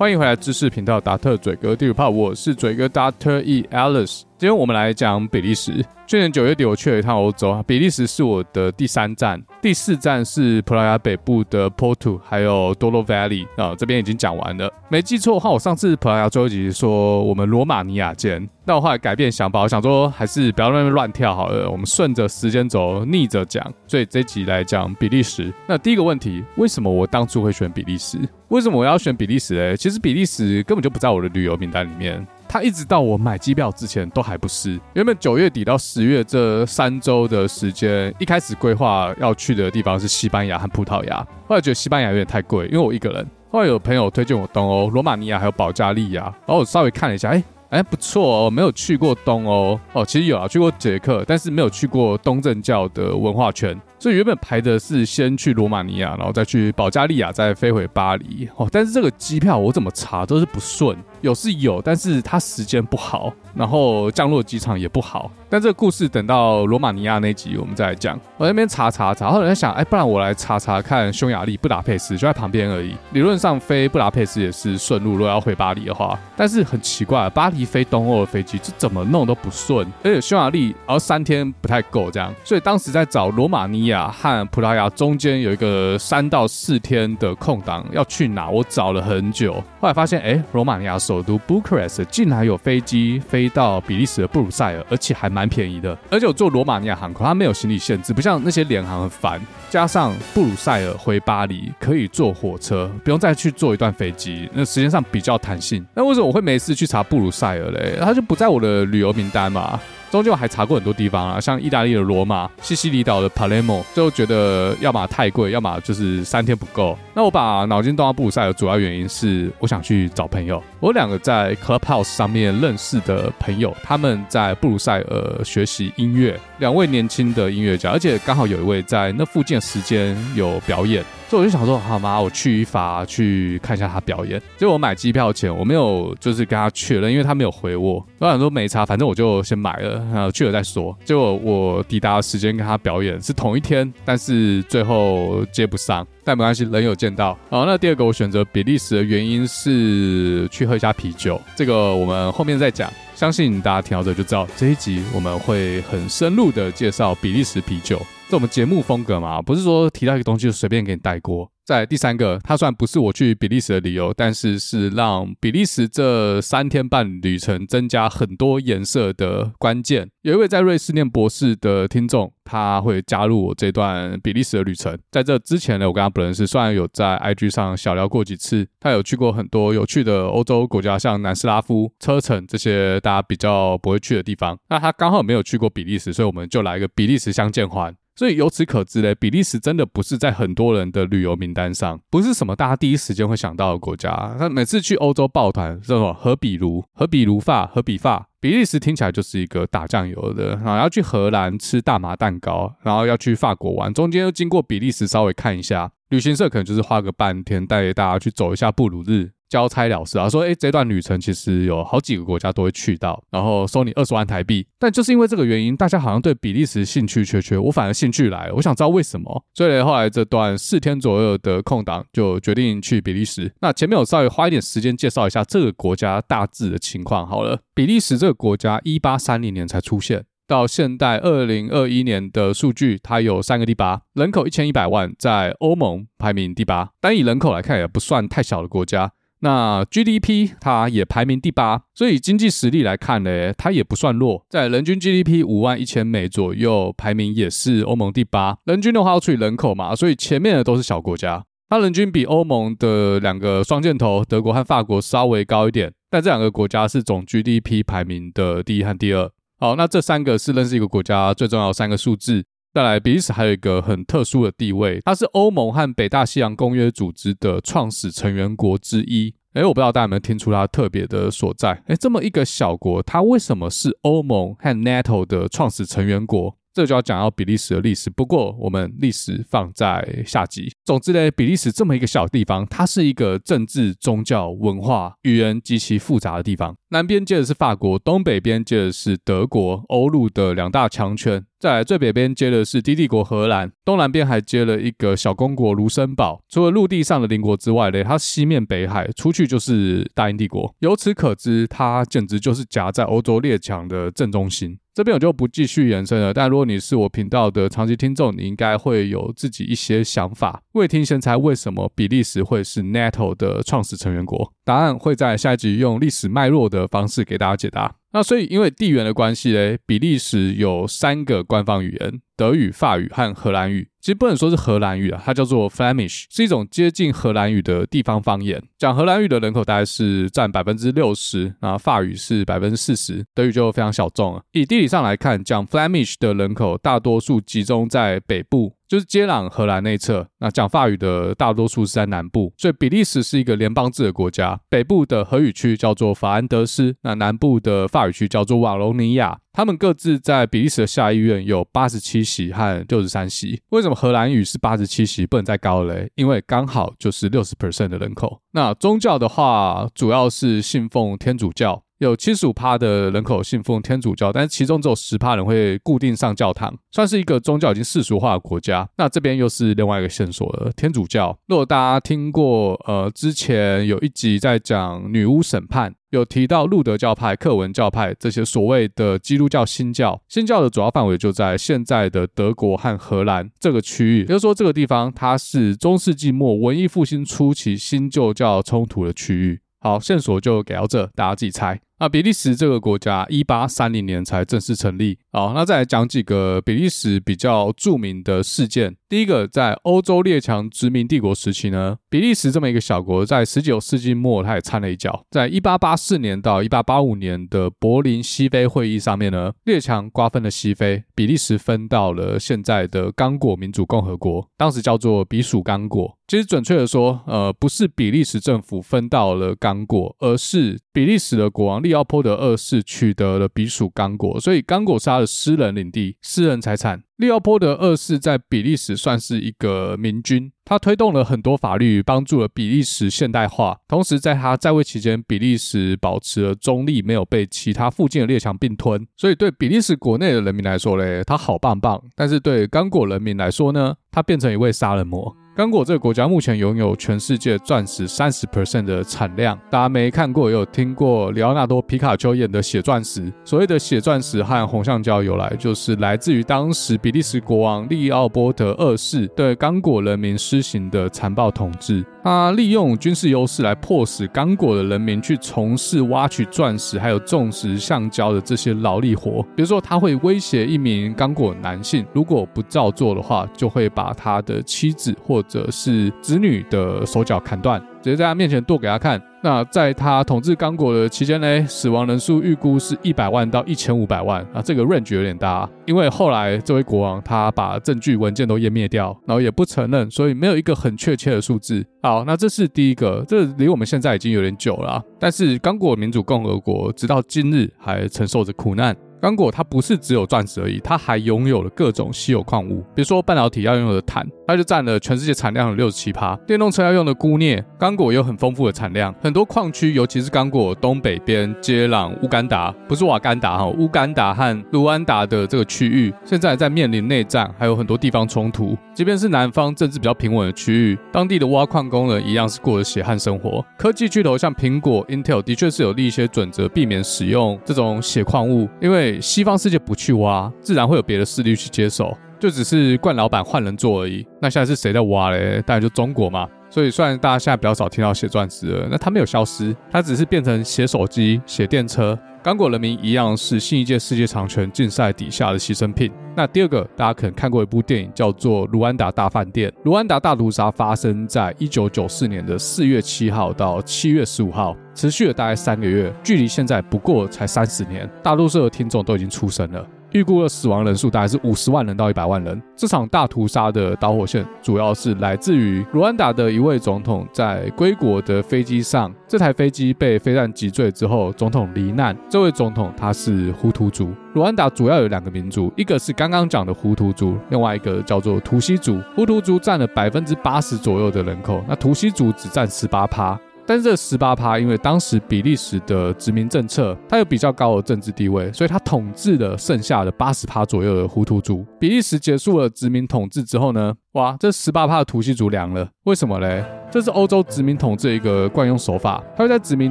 欢迎回来知识频道达特嘴哥第五炮，我是嘴哥 Doctor E Alice。今天我们来讲比利时。去年九月底，我去了一趟欧洲，比利时是我的第三站，第四站是葡萄牙北部的 Porto，还有 Dolo Valley 啊，这边已经讲完了。没记错的话，我上次葡萄牙最后一集说我们罗马尼亚见，那我后来改变想法，我想说还是不要那么乱跳好了，我们顺着时间轴逆着讲，所以这集来讲比利时。那第一个问题，为什么我当初会选比利时？为什么我要选比利时嘞？其实比利时根本就不在我的旅游名单里面。他一直到我买机票之前都还不是。原本九月底到十月这三周的时间，一开始规划要去的地方是西班牙和葡萄牙。后来觉得西班牙有点太贵，因为我一个人。后来有朋友推荐我东欧，罗马尼亚还有保加利亚。然后我稍微看了一下，哎哎不错哦，没有去过东欧哦，其实有啊，去过捷克，但是没有去过东正教的文化圈。所以原本排的是先去罗马尼亚，然后再去保加利亚，再飞回巴黎。哦，但是这个机票我怎么查都是不顺。有是有，但是它时间不好，然后降落机场也不好。但这个故事等到罗马尼亚那集我们再来讲。我在那边查查查，后来在想，哎，不然我来查查看匈牙利布达佩斯，就在旁边而已。理论上飞布达佩斯也是顺路，如果要回巴黎的话。但是很奇怪，巴黎飞东欧的飞机这怎么弄都不顺，而且匈牙利而三天不太够这样。所以当时在找罗马尼亚和葡萄牙中间有一个三到四天的空档，要去哪？我找了很久，后来发现，哎，罗马尼亚。首都布克雷斯竟然有飞机飞到比利时的布鲁塞尔，而且还蛮便宜的。而且我坐罗马尼亚航空，它没有行李限制，不像那些联航很烦。加上布鲁塞尔回巴黎可以坐火车，不用再去坐一段飞机，那时间上比较弹性。那为什么我会没事去查布鲁塞尔嘞？它就不在我的旅游名单嘛。终究还查过很多地方啊，像意大利的罗马、西西里岛的帕雷莫，最后觉得要么太贵，要么就是三天不够。那我把脑筋动到布鲁塞尔，主要原因是我想去找朋友。我两个在 Clubhouse 上面认识的朋友，他们在布鲁塞尔学习音乐，两位年轻的音乐家，而且刚好有一位在那附近的时间有表演。所以我就想说，好吗？我去一发去看一下他表演。结果我买机票前，我没有就是跟他确认，因为他没有回我。我想说没差，反正我就先买了，然后去了再说。结果我抵达的时间跟他表演是同一天，但是最后接不上。但没关系，人有见到。好，那第二个我选择比利时的原因是去喝一下啤酒，这个我们后面再讲。相信大家听到这就知道，这一集我们会很深入的介绍比利时啤酒。这我们节目风格嘛，不是说提到一个东西就随便给你带过。再来第三个，它虽然不是我去比利时的理由，但是是让比利时这三天半旅程增加很多颜色的关键。有一位在瑞士念博士的听众，他会加入我这段比利时的旅程。在这之前呢，我跟他不认识，虽然有在 IG 上小聊过几次，他有去过很多有趣的欧洲国家，像南斯拉夫、车臣这些大家比较不会去的地方。那他刚好没有去过比利时，所以我们就来一个比利时相见欢。所以由此可知嘞，比利时真的不是在很多人的旅游名单上，不是什么大家第一时间会想到的国家。那每次去欧洲抱团，叫做荷比如、和比如法、和比法，比利时听起来就是一个打酱油的。然后要去荷兰吃大麻蛋糕，然后要去法国玩，中间又经过比利时稍微看一下。旅行社可能就是花个半天带大家去走一下布鲁日。交差了事啊，说诶，这段旅程其实有好几个国家都会去到，然后收你二十万台币。但就是因为这个原因，大家好像对比利时兴趣缺缺，我反而兴趣来了，我想知道为什么。所以后来这段四天左右的空档，就决定去比利时。那前面我稍微花一点时间介绍一下这个国家大致的情况好了。比利时这个国家一八三零年才出现，到现代二零二一年的数据，它有三个第八，人口一千一百万，在欧盟排名第八，单以人口来看也不算太小的国家。那 GDP 它也排名第八，所以经济实力来看呢，它也不算弱，在人均 GDP 五万一千美左右，排名也是欧盟第八。人均的话要除以人口嘛，所以前面的都是小国家。它人均比欧盟的两个双箭头德国和法国稍微高一点，但这两个国家是总 GDP 排名的第一和第二。好，那这三个是认识一个国家最重要的三个数字。再来，比利时还有一个很特殊的地位，它是欧盟和北大西洋公约组织的创始成员国之一。哎，我不知道大家有没有听出它特别的所在？哎，这么一个小国，它为什么是欧盟和 NATO 的创始成员国？这就要讲到比利时的历史。不过我们历史放在下集。总之呢，比利时这么一个小地方，它是一个政治、宗教、文化、语言极其复杂的地方。南边接的是法国，东北边接的是德国，欧陆的两大强权。再来最北边接的是低地国荷兰，东南边还接了一个小公国卢森堡。除了陆地上的邻国之外呢，它西面北海出去就是大英帝国。由此可知，它简直就是夹在欧洲列强的正中心。这边我就不继续延伸了。但如果你是我频道的长期听众，你应该会有自己一些想法。未听先猜，为什么比利时会是 NATO 的创始成员国？答案会在下一集用历史脉络的方式给大家解答。那所以因为地缘的关系呢，比利时有三个官方语言：德语、法语和荷兰语。其实不能说是荷兰语啊，它叫做 Flemish，是一种接近荷兰语的地方方言。讲荷兰语的人口大概是占百分之六十，然后法语是百分之四十，德语就非常小众了。以地理上来看，讲 Flemish 的人口大多数集中在北部。就是接壤荷兰那一侧，那讲法语的大多数是在南部，所以比利时是一个联邦制的国家。北部的荷语区叫做法兰德斯，那南部的法语区叫做瓦隆尼亚。他们各自在比利时的下议院有八十七席和六十三席。为什么荷兰语是八十七席，不能再高嘞？因为刚好就是六十 percent 的人口。那宗教的话，主要是信奉天主教。有七十五趴的人口信奉天主教，但是其中只有十趴人会固定上教堂，算是一个宗教已经世俗化的国家。那这边又是另外一个线索了，天主教。如果大家听过，呃，之前有一集在讲女巫审判，有提到路德教派、克文教派这些所谓的基督教新教，新教的主要范围就在现在的德国和荷兰这个区域，也就是说，这个地方它是中世纪末文艺复兴初期新旧教冲突的区域。好，线索就给到这，大家自己猜。那比利时这个国家，一八三零年才正式成立。好，那再来讲几个比利时比较著名的事件。第一个，在欧洲列强殖民帝国时期呢，比利时这么一个小国，在十九世纪末，它也掺了一脚。在一八八四年到一八八五年的柏林西非会议上面呢，列强瓜分了西非，比利时分到了现在的刚果民主共和国，当时叫做比属刚果。其实准确的说，呃，不是比利时政府分到了刚果，而是比利时的国王利奥波德二世取得了比属刚果，所以刚果是他的私人领地、私人财产。利奥波德二世在比利时算是一个明君，他推动了很多法律，帮助了比利时现代化。同时，在他在位期间，比利时保持了中立，没有被其他附近的列强并吞。所以，对比利时国内的人民来说嘞，他好棒棒；但是对刚果人民来说呢，他变成一位杀人魔。刚果这个国家目前拥有全世界钻石三十 percent 的产量。大家没看过也有听过里奥纳多皮卡丘演的血钻石。所谓的血钻石和红橡胶由来，就是来自于当时比利时国王利奥波德二世对刚果人民施行的残暴统治。他利用军事优势来迫使刚果的人民去从事挖取钻石还有种植橡胶的这些劳力活。比如说，他会威胁一名刚果男性，如果不照做的话，就会把他的妻子或者是子女的手脚砍断，直接在他面前剁给他看。那在他统治刚果的期间呢，死亡人数预估是一百万到一千五百万啊，这个 range 有点大。因为后来这位国王他把证据文件都湮灭掉，然后也不承认，所以没有一个很确切的数字。好，那这是第一个，这离我们现在已经有点久了，但是刚果民主共和国直到今日还承受着苦难。刚果它不是只有钻石而已，它还拥有了各种稀有矿物，比如说半导体要用的碳，它就占了全世界产量的六十七趴；电动车要用的钴镍，刚果有很丰富的产量。很多矿区，尤其是刚果东北边接壤乌干达，不是瓦干达哈，乌干达和卢安达的这个区域，现在在面临内战，还有很多地方冲突。即便是南方政治比较平稳的区域，当地的挖矿工人一样是过着血汗生活。科技巨头像苹果、Intel 的确是有立一些准则，避免使用这种血矿物，因为西方世界不去挖，自然会有别的势力去接手，就只是惯老板换人做而已。那现在是谁在挖嘞？当然就中国嘛。所以虽然大家现在比较少听到血钻石了，那它没有消失，它只是变成写手机、写电车。刚果人民一样是新一届世界长拳竞赛底下的牺牲品。那第二个，大家可能看过一部电影，叫做《卢安达大饭店》。卢安达大屠杀发生在一九九四年的四月七号到七月十五号，持续了大概三个月，距离现在不过才三十年。大多数的听众都已经出生了。预估的死亡人数大概是五十万人到一百万人。这场大屠杀的导火线主要是来自于卢安达的一位总统在归国的飞机上，这台飞机被飞弹击坠之后，总统罹难。这位总统他是胡图族。卢安达主要有两个民族，一个是刚刚讲的胡图族，另外一个叫做图西族。胡图族占了百分之八十左右的人口，那图西族只占十八趴。但是这十八趴，因为当时比利时的殖民政策，它有比较高的政治地位，所以它统治了剩下的八十趴左右的胡图族。比利时结束了殖民统治之后呢，哇，这十八趴的图西族凉了，为什么嘞？这是欧洲殖民统治一个惯用手法，它会在殖民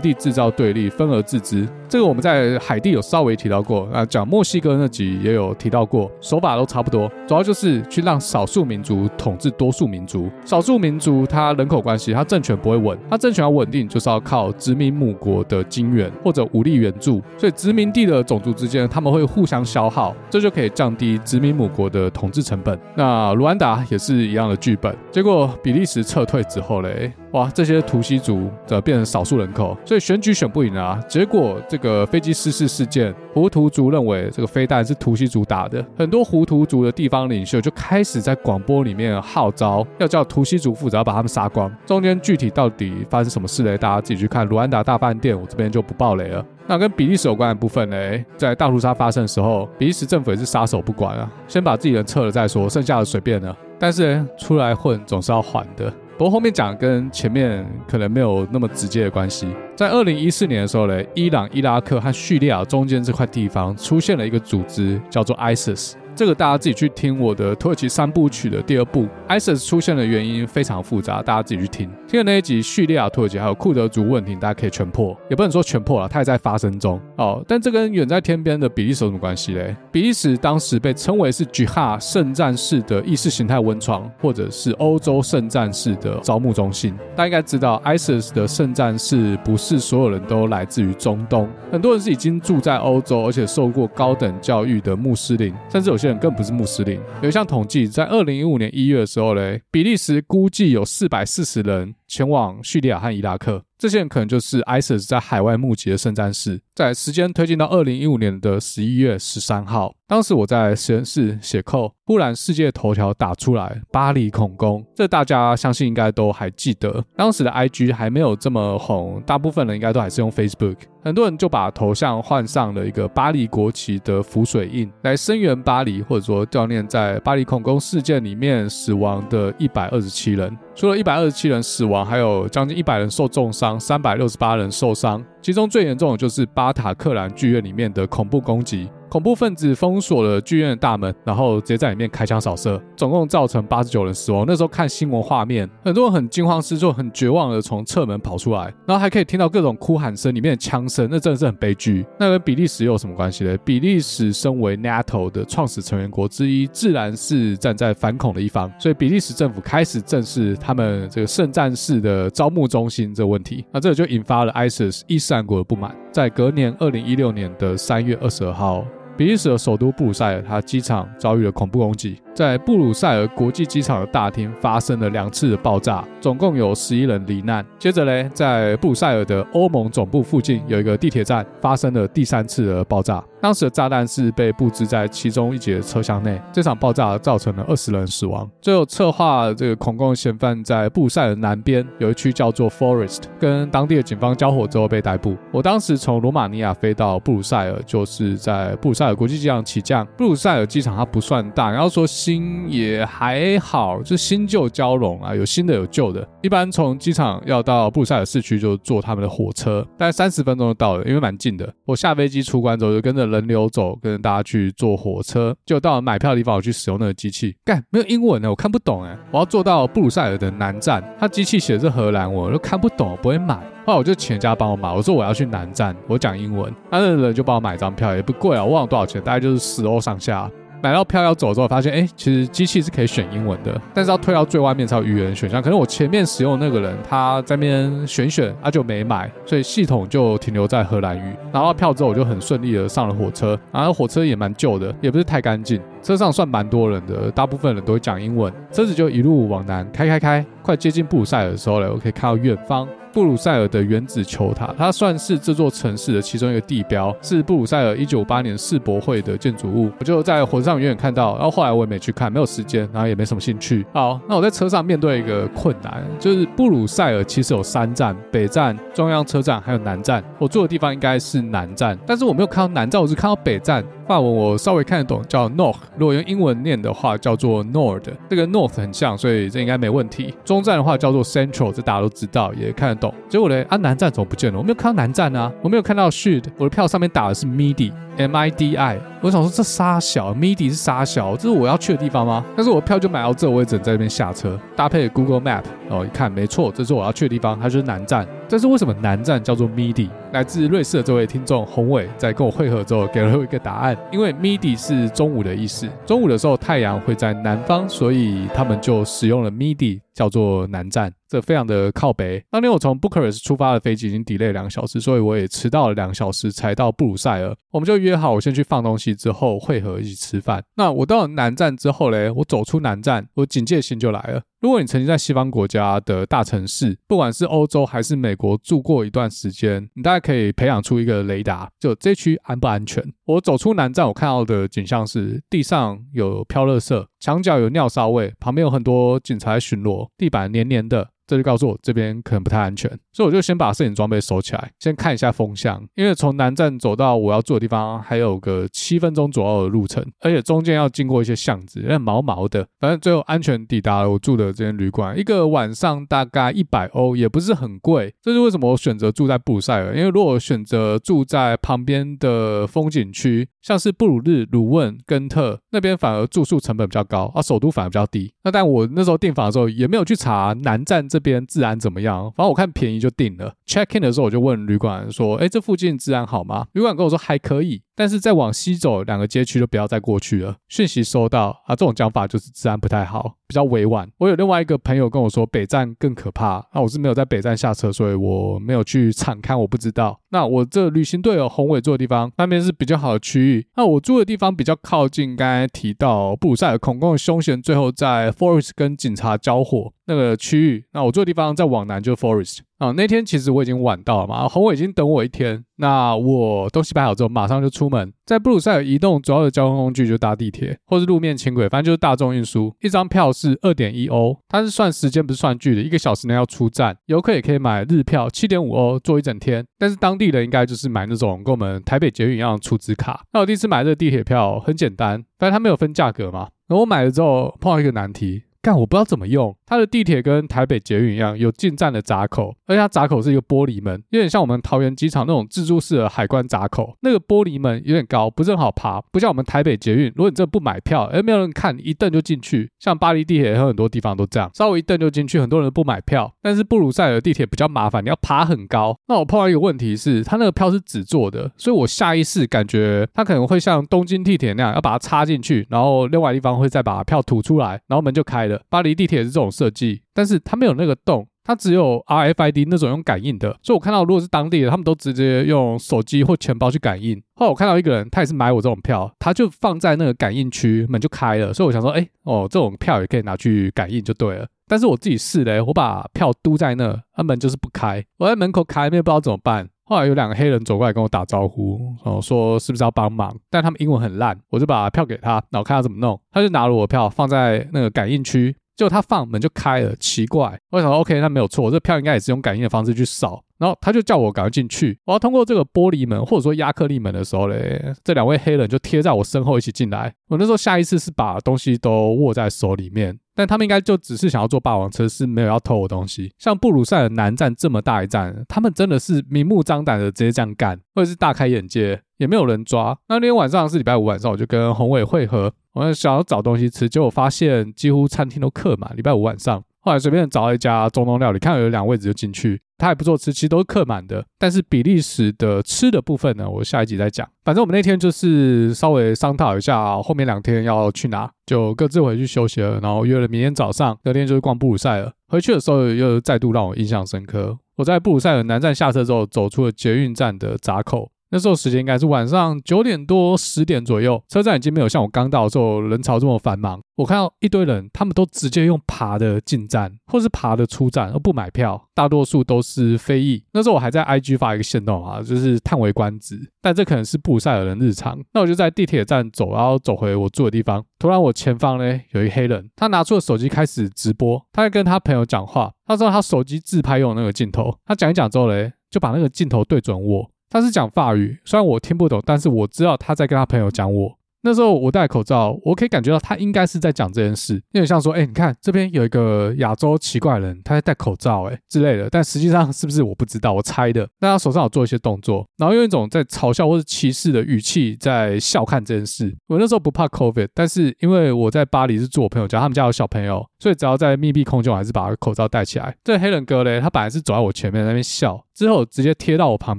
地制造对立，分而治之。这个我们在海地有稍微提到过，啊，讲墨西哥那集也有提到过，手法都差不多，主要就是去让少数民族统治多数民族。少数民族它人口关系，它政权不会稳，它政权要稳定，就是要靠殖民母国的金援或者武力援助。所以殖民地的种族之间，他们会互相消耗，这就可以降低殖民母国的统治成本。那卢安达也是一样的剧本，结果比利时撤退之后呢嘞。哇，这些图西族则变成少数人口，所以选举选不赢啊。结果这个飞机失事事件，胡图族认为这个飞弹是图西族打的，很多胡图族的地方领袖就开始在广播里面号召，要叫图西族负责把他们杀光。中间具体到底发生什么事呢？大家自己去看卢安达大饭店，我这边就不爆雷了。那跟比利时有关的部分呢，在大屠杀发生的时候，比利时政府也是撒手不管啊，先把自己人撤了再说，剩下的随便了。但是出来混总是要还的。不过后面讲跟前面可能没有那么直接的关系。在二零一四年的时候呢，伊朗、伊拉克和叙利亚中间这块地方出现了一个组织，叫做 ISIS。这个大家自己去听我的土耳其三部曲的第二部，ISIS 出现的原因非常复杂，大家自己去听。听了那一集叙利亚、土耳其还有库德族问题，大家可以全破，也不能说全破了，它也在发生中哦。但这跟远在天边的比利时有什么关系嘞？比利时当时被称为是 Jihad 圣战士的意识形态温床，或者是欧洲圣战士的招募中心。大家应该知道，ISIS 的圣战士不是所有人都来自于中东，很多人是已经住在欧洲，而且受过高等教育的穆斯林，甚至有些。更不是穆斯林。有一项统计，在二零一五年一月的时候嘞，比利时估计有四百四十人前往叙利亚和伊拉克。这些人可能就是 ISIS 在海外募集的圣战士。在时间推进到二零一五年的十一月十三号，当时我在实验室写扣，忽然世界头条打出来“巴黎恐攻”，这大家相信应该都还记得。当时的 IG 还没有这么红，大部分人应该都还是用 Facebook。很多人就把头像换上了一个巴黎国旗的浮水印，来声援巴黎，或者说悼念在巴黎恐攻事件里面死亡的一百二十七人。除了一百二十七人死亡，还有将近一百人受重伤，三百六十八人受伤。其中最严重的就是巴塔克兰剧院里面的恐怖攻击。恐怖分子封锁了剧院的大门，然后直接在里面开枪扫射，总共造成八十九人死亡。那时候看新闻画面，很多人很惊慌失措、很绝望的从侧门跑出来，然后还可以听到各种哭喊声，里面的枪声，那真的是很悲剧。那跟比利时又有什么关系呢？比利时身为 NATO 的创始成员国之一，自然是站在反恐的一方，所以比利时政府开始正视他们这个圣战士的招募中心这个问题。那这就引发了 ISIS 伊斯兰国的不满，在隔年二零一六年的三月二十二号。比利时的首都布鲁塞尔，它机场遭遇了恐怖攻击。在布鲁塞尔国际机场的大厅发生了两次的爆炸，总共有十一人罹难。接着呢，在布鲁塞尔的欧盟总部附近有一个地铁站发生了第三次的爆炸，当时的炸弹是被布置在其中一节车厢内。这场爆炸造成了二十人死亡。最后策划这个恐攻的嫌犯在布鲁塞尔南边有一区叫做 Forest，跟当地的警方交火之后被逮捕。我当时从罗马尼亚飞到布鲁塞尔，就是在布鲁塞国际机场起降。布鲁塞尔机场它不算大，然后说。新也还好，就新旧交融啊，有新的有旧的。一般从机场要到布鲁塞尔市区，就坐他们的火车，大概三十分钟就到了，因为蛮近的。我下飞机出关之后，就跟着人流走，跟着大家去坐火车，就到了买票的地方，我去使用那个机器。干，没有英文呢，我看不懂哎。我要坐到布鲁塞尔的南站，它机器写的是荷兰，我都看不懂，不会买。后来我就请人家帮我买，我说我要去南站，我讲英文，那那个人就帮我买张票，也不贵啊，我忘了多少钱，大概就是十欧上下。买到票要走之后，发现哎，其实机器是可以选英文的，但是要退到最外面才有语言选项。可能我前面使用那个人他在那边选选，他就没买，所以系统就停留在荷兰语。拿到票之后，我就很顺利的上了火车。然后火车也蛮旧的，也不是太干净，车上算蛮多人的，大部分人都会讲英文。车子就一路往南开开开，快接近布鲁塞尔的时候呢，我可以看到远方。布鲁塞尔的原子球塔，它算是这座城市的其中一个地标，是布鲁塞尔一九五八年世博会的建筑物。我就在火车上远远看到，然后后来我也没去看，没有时间，然后也没什么兴趣。好，那我在车上面对一个困难，就是布鲁塞尔其实有三站：北站、中央车站还有南站。我住的地方应该是南站，但是我没有看到南站，我只看到北站。法文我稍微看得懂，叫 North。如果用英文念的话，叫做 Nord。这个 North 很像，所以这应该没问题。中站的话叫做 Central，这大家都知道，也看得懂。结果呢，啊，南站怎么不见了？我没有看到南站啊，我没有看到 Sud。我的票上面打的是 Midi，M I D I。我想说这沙小，Midi 是沙小，这是我要去的地方吗？但是我票就买到这，我也只能在这边下车，搭配 Google Map，哦，一看没错，这是我要去的地方，它就是南站。这是为什么南站叫做 Midi？来自瑞士的这位听众宏伟在跟我会合之后给了我一个答案，因为 Midi 是中午的意思，中午的时候太阳会在南方，所以他们就使用了 Midi，叫做南站。这非常的靠北。当天我从布克尔斯出发的飞机已经 delay 两个小时，所以我也迟到了两个小时才到布鲁塞尔。我们就约好，我先去放东西，之后会合一起吃饭。那我到南站之后嘞，我走出南站，我警戒心就来了。如果你曾经在西方国家的大城市，不管是欧洲还是美国住过一段时间，你大概可以培养出一个雷达，就这区安不安全？我走出南站，我看到的景象是地上有飘垃圾，墙角有尿骚味，旁边有很多警察巡逻，地板黏黏的。这就告诉我这边可能不太安全，所以我就先把摄影装备收起来，先看一下风向，因为从南站走到我要住的地方还有个七分钟左右的路程，而且中间要经过一些巷子，有点毛毛的。反正最后安全抵达了我住的这间旅馆，一个晚上大概一百欧，也不是很贵。这是为什么我选择住在布鲁塞尔，因为如果选择住在旁边的风景区，像是布鲁日、鲁汶、根特那边，反而住宿成本比较高，而首都反而比较低。那但我那时候订房的时候也没有去查南站。这边治安怎么样？反正我看便宜就定了。Check in 的时候我就问旅馆说：“哎，这附近治安好吗？”旅馆跟我说还可以。但是再往西走两个街区就不要再过去了。讯息收到啊，这种讲法就是治安不太好，比较委婉。我有另外一个朋友跟我说北站更可怕，那、我是没有在北站下车，所以我没有去查看，我不知道。那我这旅行队友宏伟住的地方，那边是比较好的区域。那我住的地方比较靠近刚才提到布鲁塞尔恐攻的凶嫌，最后在 Forest 跟警察交火那个区域。那我住的地方再往南就是 Forest。啊，那天其实我已经晚到了嘛，宏伟已经等我一天。那我东西摆好之后，马上就出门。在布鲁塞尔移动主要的交通工具就搭地铁或是路面轻轨，反正就是大众运输。一张票是二点一欧，它是算时间不是算距离，一个小时内要出站。游客也可以买日票，七点五欧坐一整天。但是当地人应该就是买那种跟我们台北捷运一样的储值卡。那我第一次买这个地铁票很简单，反正它没有分价格嘛。然后我买了之后碰到一个难题。但我不知道怎么用，它的地铁跟台北捷运一样，有进站的闸口，而且它闸口是一个玻璃门，有点像我们桃园机场那种自助式的海关闸口。那个玻璃门有点高，不是很好爬，不像我们台北捷运，如果你这不买票，哎，没有人看，一蹬就进去。像巴黎地铁有很多地方都这样，稍微一蹬就进去，很多人不买票。但是布鲁塞尔地铁比较麻烦，你要爬很高。那我碰到一个问题是，它那个票是纸做的，所以我下意识感觉它可能会像东京地铁那样，要把它插进去，然后另外地方会再把票吐出来，然后门就开巴黎地铁是这种设计，但是它没有那个洞，它只有 RFID 那种用感应的。所以我看到如果是当地的，他们都直接用手机或钱包去感应。后来我看到一个人，他也是买我这种票，他就放在那个感应区，门就开了。所以我想说，哎，哦，这种票也可以拿去感应就对了。但是我自己试嘞，我把票嘟在那，那门就是不开。我在门口卡里面不知道怎么办。后来有两个黑人走过来跟我打招呼，然后，说是不是要帮忙？但他们英文很烂，我就把票给他，然后看他怎么弄。他就拿了我的票放在那个感应区，结果他放门就开了，奇怪。我想说，OK，那没有错，我这票应该也是用感应的方式去扫。然后他就叫我赶快进去，我要通过这个玻璃门或者说亚克力门的时候嘞，这两位黑人就贴在我身后一起进来。我那时候下意识是把东西都握在手里面。但他们应该就只是想要坐霸王车，是没有要偷我东西。像布鲁塞尔南站这么大一站，他们真的是明目张胆的直接这样干，或者是大开眼界，也没有人抓。那天晚上是礼拜五晚上，我就跟宏伟会合，我想要找东西吃，结果发现几乎餐厅都客满。礼拜五晚上，后来随便找了一家中东料理，看到有两位置就进去。他还不错吃，其实都是客满的。但是比利时的吃的部分呢，我下一集再讲。反正我们那天就是稍微商讨一下，后面两天要去哪，就各自回去休息了。然后约了明天早上，隔天就是逛布鲁塞尔。回去的时候又再度让我印象深刻。我在布鲁塞尔南站下车之后，走出了捷运站的闸口。那时候时间应该是晚上九点多十点左右，车站已经没有像我刚到的时候人潮这么繁忙。我看到一堆人，他们都直接用爬的进站，或是爬的出站，而不买票。大多数都是非裔。那时候我还在 IG 发一个限动啊，就是叹为观止。但这可能是布鲁塞尔人日常。那我就在地铁站走，然后走回我住的地方。突然我前方呢有一黑人，他拿出了手机开始直播，他在跟他朋友讲话。他说他手机自拍用那个镜头，他讲一讲之后呢，就把那个镜头对准我。他是讲法语，虽然我听不懂，但是我知道他在跟他朋友讲我。那时候我戴口罩，我可以感觉到他应该是在讲这件事，有点像说，哎，你看这边有一个亚洲奇怪人，他在戴口罩，哎之类的。但实际上是不是我不知道，我猜的。那他手上有做一些动作，然后用一种在嘲笑或者歧视的语气在笑看这件事。我那时候不怕 COVID，但是因为我在巴黎是住我朋友家，他们家有小朋友，所以只要在密闭空间，我还是把口罩戴起来。这黑人哥嘞，他本来是走在我前面那边笑。之后直接贴到我旁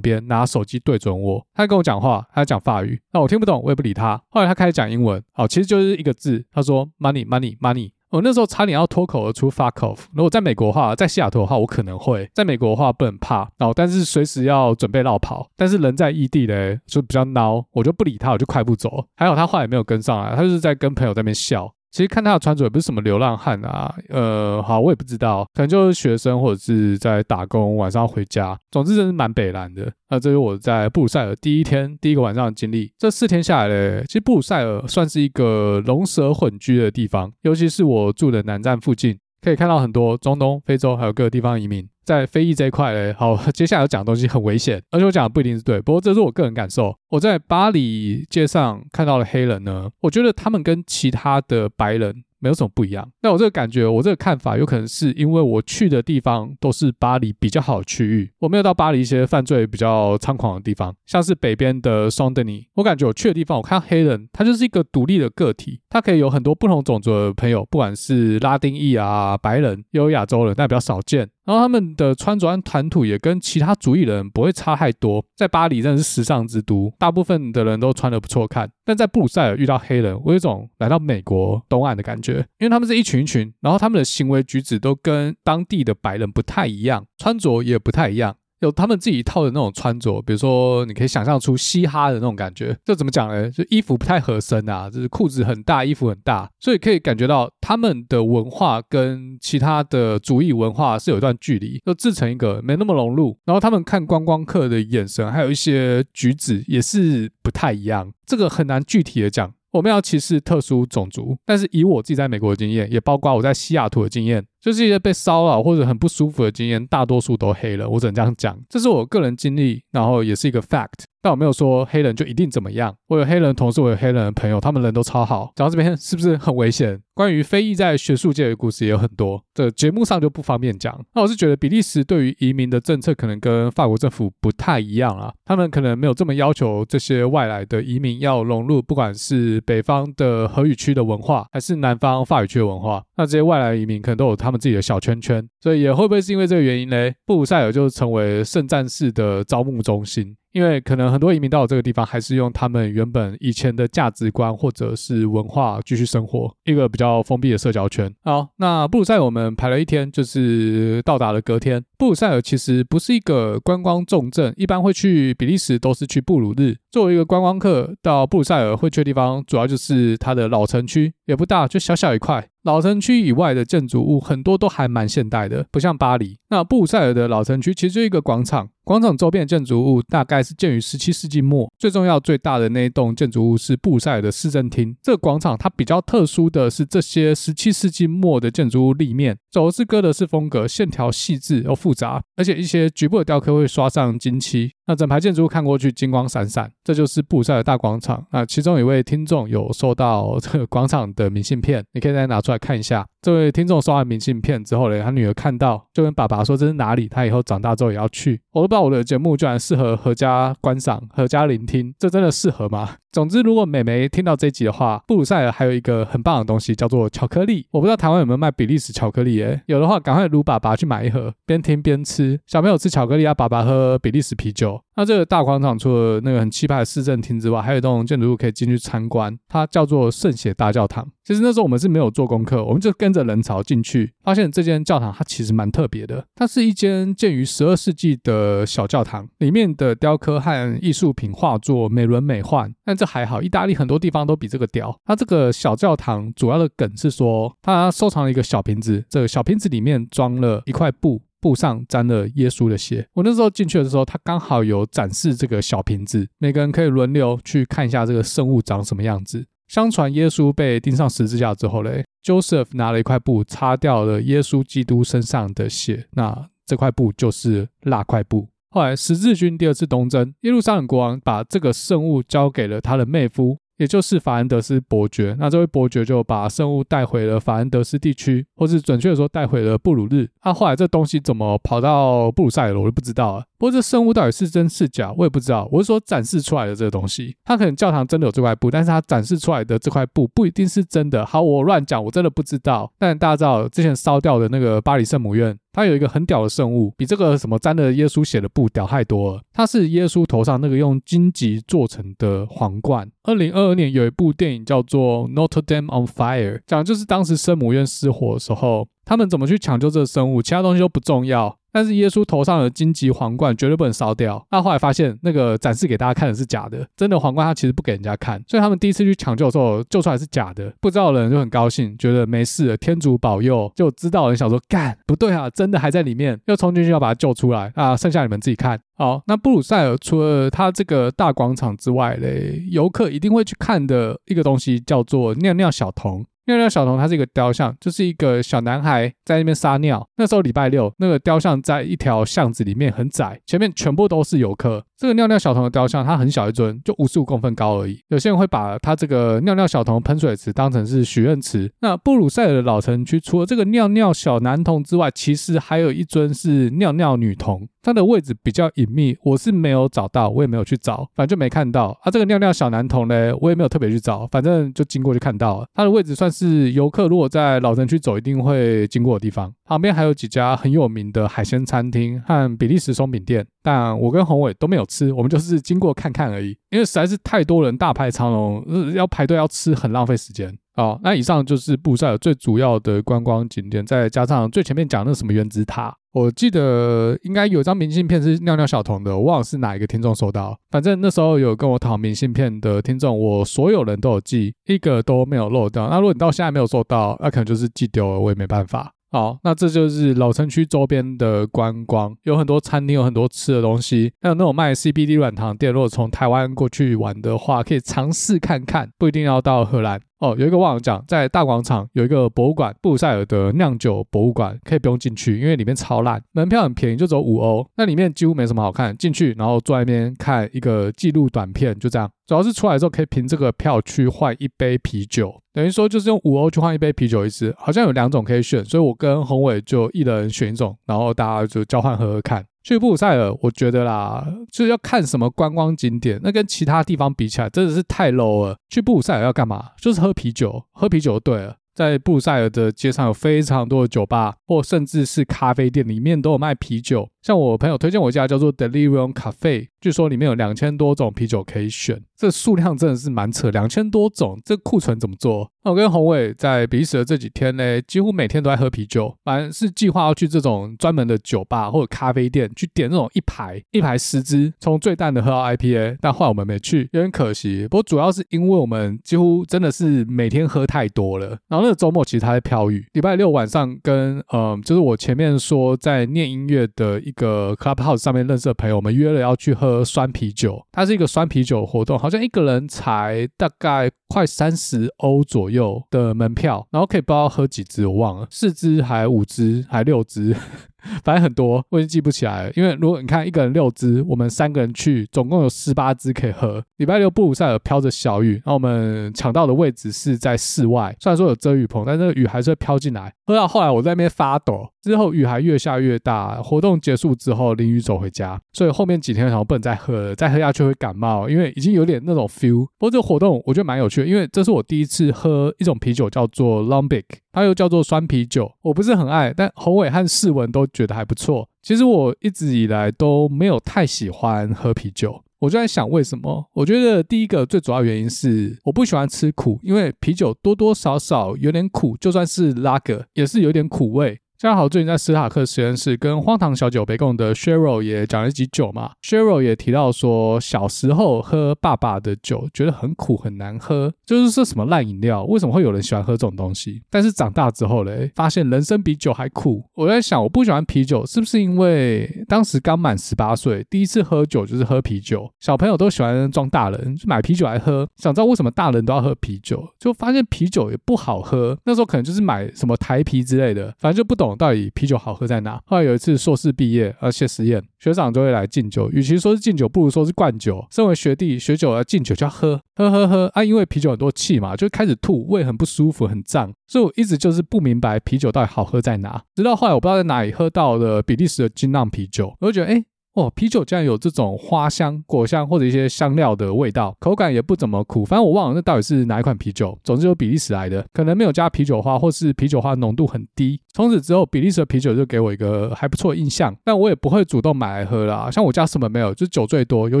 边，拿手机对准我，他跟我讲话，他讲法语，那我听不懂，我也不理他。后来他开始讲英文，哦，其实就是一个字，他说 money money money。我那时候差点要脱口而出 fuck off。如果在美国的话，在西雅图的话，我可能会在美国的话不能怕，哦，但是随时要准备绕跑。但是人在异地嘞，就比较孬，我就不理他，我就快步走。还好他话也没有跟上来，他就是在跟朋友在那边笑。其实看他的穿着也不是什么流浪汉啊，呃，好，我也不知道，可能就是学生或者是在打工，晚上回家。总之真是蛮北烂的。那这是我在布鲁塞尔第一天第一个晚上的经历。这四天下来嘞，其实布鲁塞尔算是一个龙蛇混居的地方，尤其是我住的南站附近，可以看到很多中东、非洲还有各个地方移民。在非裔这一块嘞，好，接下来要讲的东西很危险，而且我讲的不一定是对，不过这是我个人感受。我在巴黎街上看到的黑人呢，我觉得他们跟其他的白人。没有什么不一样。那我这个感觉，我这个看法，有可能是因为我去的地方都是巴黎比较好的区域，我没有到巴黎一些犯罪比较猖狂的地方，像是北边的桑德尼。我感觉我去的地方，我看到黑人，他就是一个独立的个体，他可以有很多不同种族的朋友，不管是拉丁裔啊、白人，也有亚洲人，但比较少见。然后他们的穿着和谈吐也跟其他族裔人不会差太多。在巴黎真的是时尚之都，大部分的人都穿得不错看。但在布鲁塞尔遇到黑人，我有种来到美国东岸的感觉，因为他们是一群一群，然后他们的行为举止都跟当地的白人不太一样，穿着也不太一样。有他们自己一套的那种穿着，比如说你可以想象出嘻哈的那种感觉，这怎么讲呢？就衣服不太合身啊，就是裤子很大，衣服很大，所以可以感觉到他们的文化跟其他的族裔文化是有一段距离，就自成一个没那么融入。然后他们看观光客的眼神，还有一些举止也是不太一样，这个很难具体的讲。我们要歧视特殊种族，但是以我自己在美国的经验，也包括我在西雅图的经验。就是一些被骚扰或者很不舒服的经验，大多数都黑了。我只能这样讲，这是我个人经历，然后也是一个 fact。但我没有说黑人就一定怎么样。我有黑人同事，我有黑人的朋友，他们人都超好。讲到这边是不是很危险？关于非裔在学术界的故事也有很多，这节目上就不方便讲。那我是觉得比利时对于移民的政策可能跟法国政府不太一样啊，他们可能没有这么要求这些外来的移民要融入，不管是北方的荷语区的文化，还是南方法语区的文化。那这些外来移民可能都有他们自己的小圈圈，所以也会不会是因为这个原因呢？布鲁塞尔就成为圣战士的招募中心。因为可能很多移民到这个地方，还是用他们原本以前的价值观或者是文化继续生活，一个比较封闭的社交圈。好，那布鲁塞尔我们排了一天，就是到达了隔天。布鲁塞尔其实不是一个观光重镇，一般会去比利时都是去布鲁日。作为一个观光客到布鲁塞尔会去的地方，主要就是它的老城区，也不大，就小小一块。老城区以外的建筑物很多都还蛮现代的，不像巴黎。那布鲁塞尔的老城区其实就一个广场。广场周边的建筑物大概是建于十七世纪末，最重要最大的那一栋建筑物是布鲁塞尔的市政厅。这个广场它比较特殊的是，这些十七世纪末的建筑物立面走的是哥德式风格，线条细致又复杂，而且一些局部的雕刻会刷上金漆。那整排建筑物看过去金光闪闪，这就是布鲁塞尔大广场。那其中一位听众有收到 这个广场的明信片，你可以再拿出来看一下。这位听众收完明信片之后呢，他女儿看到就跟爸爸说，这是哪里，他以后长大之后也要去。我都不知道我的节目居然适合合家观赏、合家聆听，这真的适合吗？总之，如果美眉听到这集的话，布鲁塞尔还有一个很棒的东西叫做巧克力。我不知道台湾有没有卖比利时巧克力，诶，有的话赶快卢爸爸去买一盒，边听边吃。小朋友吃巧克力啊，爸爸喝比利时啤酒。那这个大广场除了那个很气派的市政厅之外，还有一栋建筑物可以进去参观，它叫做圣血大教堂。其实那时候我们是没有做功课，我们就跟着人潮进去，发现这间教堂它其实蛮特别的。它是一间建于十二世纪的小教堂，里面的雕刻和艺术品画作美轮美奂。但这还好，意大利很多地方都比这个屌。它这个小教堂主要的梗是说，它收藏了一个小瓶子，这个小瓶子里面装了一块布。布上沾了耶稣的血。我那时候进去的时候，他刚好有展示这个小瓶子，每个人可以轮流去看一下这个圣物长什么样子。相传耶稣被钉上十字架之后嘞，Joseph 拿了一块布擦掉了耶稣基督身上的血，那这块布就是蜡块布。后来十字军第二次东征，耶路撒冷国王把这个圣物交给了他的妹夫。也就是法兰德斯伯爵，那这位伯爵就把圣物带回了法兰德斯地区，或是准确的说带回了布鲁日。那、后来这东西怎么跑到布鲁塞尔，我就不知道了。不过这圣物到底是真是假，我也不知道。我是说展示出来的这个东西，它可能教堂真的有这块布，但是它展示出来的这块布不一定是真的。好，我乱讲，我真的不知道。但大家知道之前烧掉的那个巴黎圣母院。它有一个很屌的圣物，比这个什么沾了耶稣血的布屌太多了。它是耶稣头上那个用荆棘做成的皇冠。二零二二年有一部电影叫做《Notre Dame on Fire》，讲的就是当时圣母院失火的时候，他们怎么去抢救这个生物，其他东西都不重要。但是耶稣头上的荆棘皇冠绝对不能烧掉。那后来发现那个展示给大家看的是假的，真的皇冠他其实不给人家看，所以他们第一次去抢救的时候救出来是假的。不知道的人就很高兴，觉得没事，天主保佑。就知道人想说干不对啊，真的还在里面，又冲进去要把它救出来啊，剩下你们自己看。好，那布鲁塞尔除了它这个大广场之外嘞，游客一定会去看的一个东西叫做尿尿小童。那个小童，它是一个雕像，就是一个小男孩在那边撒尿。那时候礼拜六，那个雕像在一条巷子里面很窄，前面全部都是游客。这个尿尿小童的雕像，它很小一尊，就五十五公分高而已。有些人会把它这个尿尿小童喷水池当成是许愿池。那布鲁塞尔的老城区，除了这个尿尿小男童之外，其实还有一尊是尿尿女童。它的位置比较隐秘，我是没有找到，我也没有去找，反正就没看到。啊，这个尿尿小男童呢，我也没有特别去找，反正就经过就看到了。它的位置算是游客如果在老城区走一定会经过的地方。旁边还有几家很有名的海鲜餐厅和比利时松饼店，但我跟宏伟都没有吃，我们就是经过看看而已。因为实在是太多人大排长龙，要排队要吃很浪费时间。好，那以上就是布鲁塞尔最主要的观光景点，再加上最前面讲的那什么原子塔。我记得应该有张明信片是尿尿小童的，我忘了是哪一个听众收到。反正那时候有跟我讨明信片的听众，我所有人都有寄，一个都没有漏掉。那如果你到现在没有收到，那可能就是寄丢了，我也没办法。好，那这就是老城区周边的观光，有很多餐厅，有很多吃的东西，还有那种卖 CBD 软糖店。如果从台湾过去玩的话，可以尝试看看，不一定要到荷兰。哦，有一个忘了讲，在大广场有一个博物馆，布鲁塞尔的酿酒博物馆，可以不用进去，因为里面超烂，门票很便宜，就只有五欧。那里面几乎没什么好看，进去然后坐在那边看一个纪录短片，就这样。主要是出来之后可以凭这个票去换一杯啤酒，等于说就是用五欧去换一杯啤酒一支，好像有两种可以选，所以我跟宏伟就一人选一种，然后大家就交换喝喝看。去布鲁塞尔，我觉得啦，就是要看什么观光景点，那跟其他地方比起来，真的是太 low 了。去布鲁塞尔要干嘛？就是喝啤酒，喝啤酒就对了。在布鲁塞尔的街上有非常多的酒吧，或甚至是咖啡店，里面都有卖啤酒。像我朋友推荐我一家叫做 Delirium Cafe，据说里面有两千多种啤酒可以选，这数量真的是蛮扯，两千多种，这库存怎么做？那我跟宏伟在比利时的这几天呢，几乎每天都在喝啤酒，反正是计划要去这种专门的酒吧或者咖啡店去点那种一排一排十支，从最淡的喝到 IPA，但后来我们没去，有点可惜。不过主要是因为我们几乎真的是每天喝太多了，然后那个周末其实他在飘雨，礼拜六晚上跟嗯，就是我前面说在念音乐的。一个 Clubhouse 上面认识的朋友，我们约了要去喝酸啤酒。它是一个酸啤酒活动，好像一个人才大概快三十欧左右的门票，然后可以不知道喝几支，我忘了，四支还五支还六支。反正很多，我已经记不起来了。因为如果你看一个人六支，我们三个人去，总共有十八支可以喝。礼拜六布鲁塞尔飘着小雨，然后我们抢到的位置是在室外，虽然说有遮雨棚，但是那个雨还是会飘进来。喝到后来我在那边发抖，之后雨还越下越大。活动结束之后淋雨走回家，所以后面几天好像不能再喝了，再喝下去会感冒，因为已经有点那种 feel。不过这个活动我觉得蛮有趣的，因为这是我第一次喝一种啤酒，叫做 Lambic，它又叫做酸啤酒。我不是很爱，但宏伟和世文都觉得还不错。其实我一直以来都没有太喜欢喝啤酒。我就在想为什么？我觉得第一个最主要原因是我不喜欢吃苦，因为啤酒多多少少有点苦，就算是拉格也是有点苦味。大家好，最近在史塔克实验室跟荒唐小酒杯共的 Cheryl 也讲了一集酒嘛。Cheryl 也提到说，小时候喝爸爸的酒觉得很苦很难喝，就是说什么烂饮料，为什么会有人喜欢喝这种东西？但是长大之后嘞，发现人生比酒还苦。我在想，我不喜欢啤酒，是不是因为当时刚满十八岁，第一次喝酒就是喝啤酒？小朋友都喜欢装大人，就买啤酒来喝。想知道为什么大人都要喝啤酒？就发现啤酒也不好喝。那时候可能就是买什么台啤之类的，反正就不懂。到底啤酒好喝在哪？后来有一次硕士毕业，而且实验，学长就会来敬酒。与其说是敬酒，不如说是灌酒。身为学弟，学酒要敬酒就要喝，喝喝喝啊！因为啤酒很多气嘛，就开始吐，胃很不舒服，很胀。所以我一直就是不明白啤酒到底好喝在哪。直到后来我不知道在哪里喝到了比利时的金浪啤酒，我就觉得哎。诶哦，啤酒竟然有这种花香、果香或者一些香料的味道，口感也不怎么苦。反正我忘了那到底是哪一款啤酒，总之有比利时来的，可能没有加啤酒花，或是啤酒花浓度很低。从此之后，比利时的啤酒就给我一个还不错印象，但我也不会主动买来喝啦。像我家什么没有，就酒最多，尤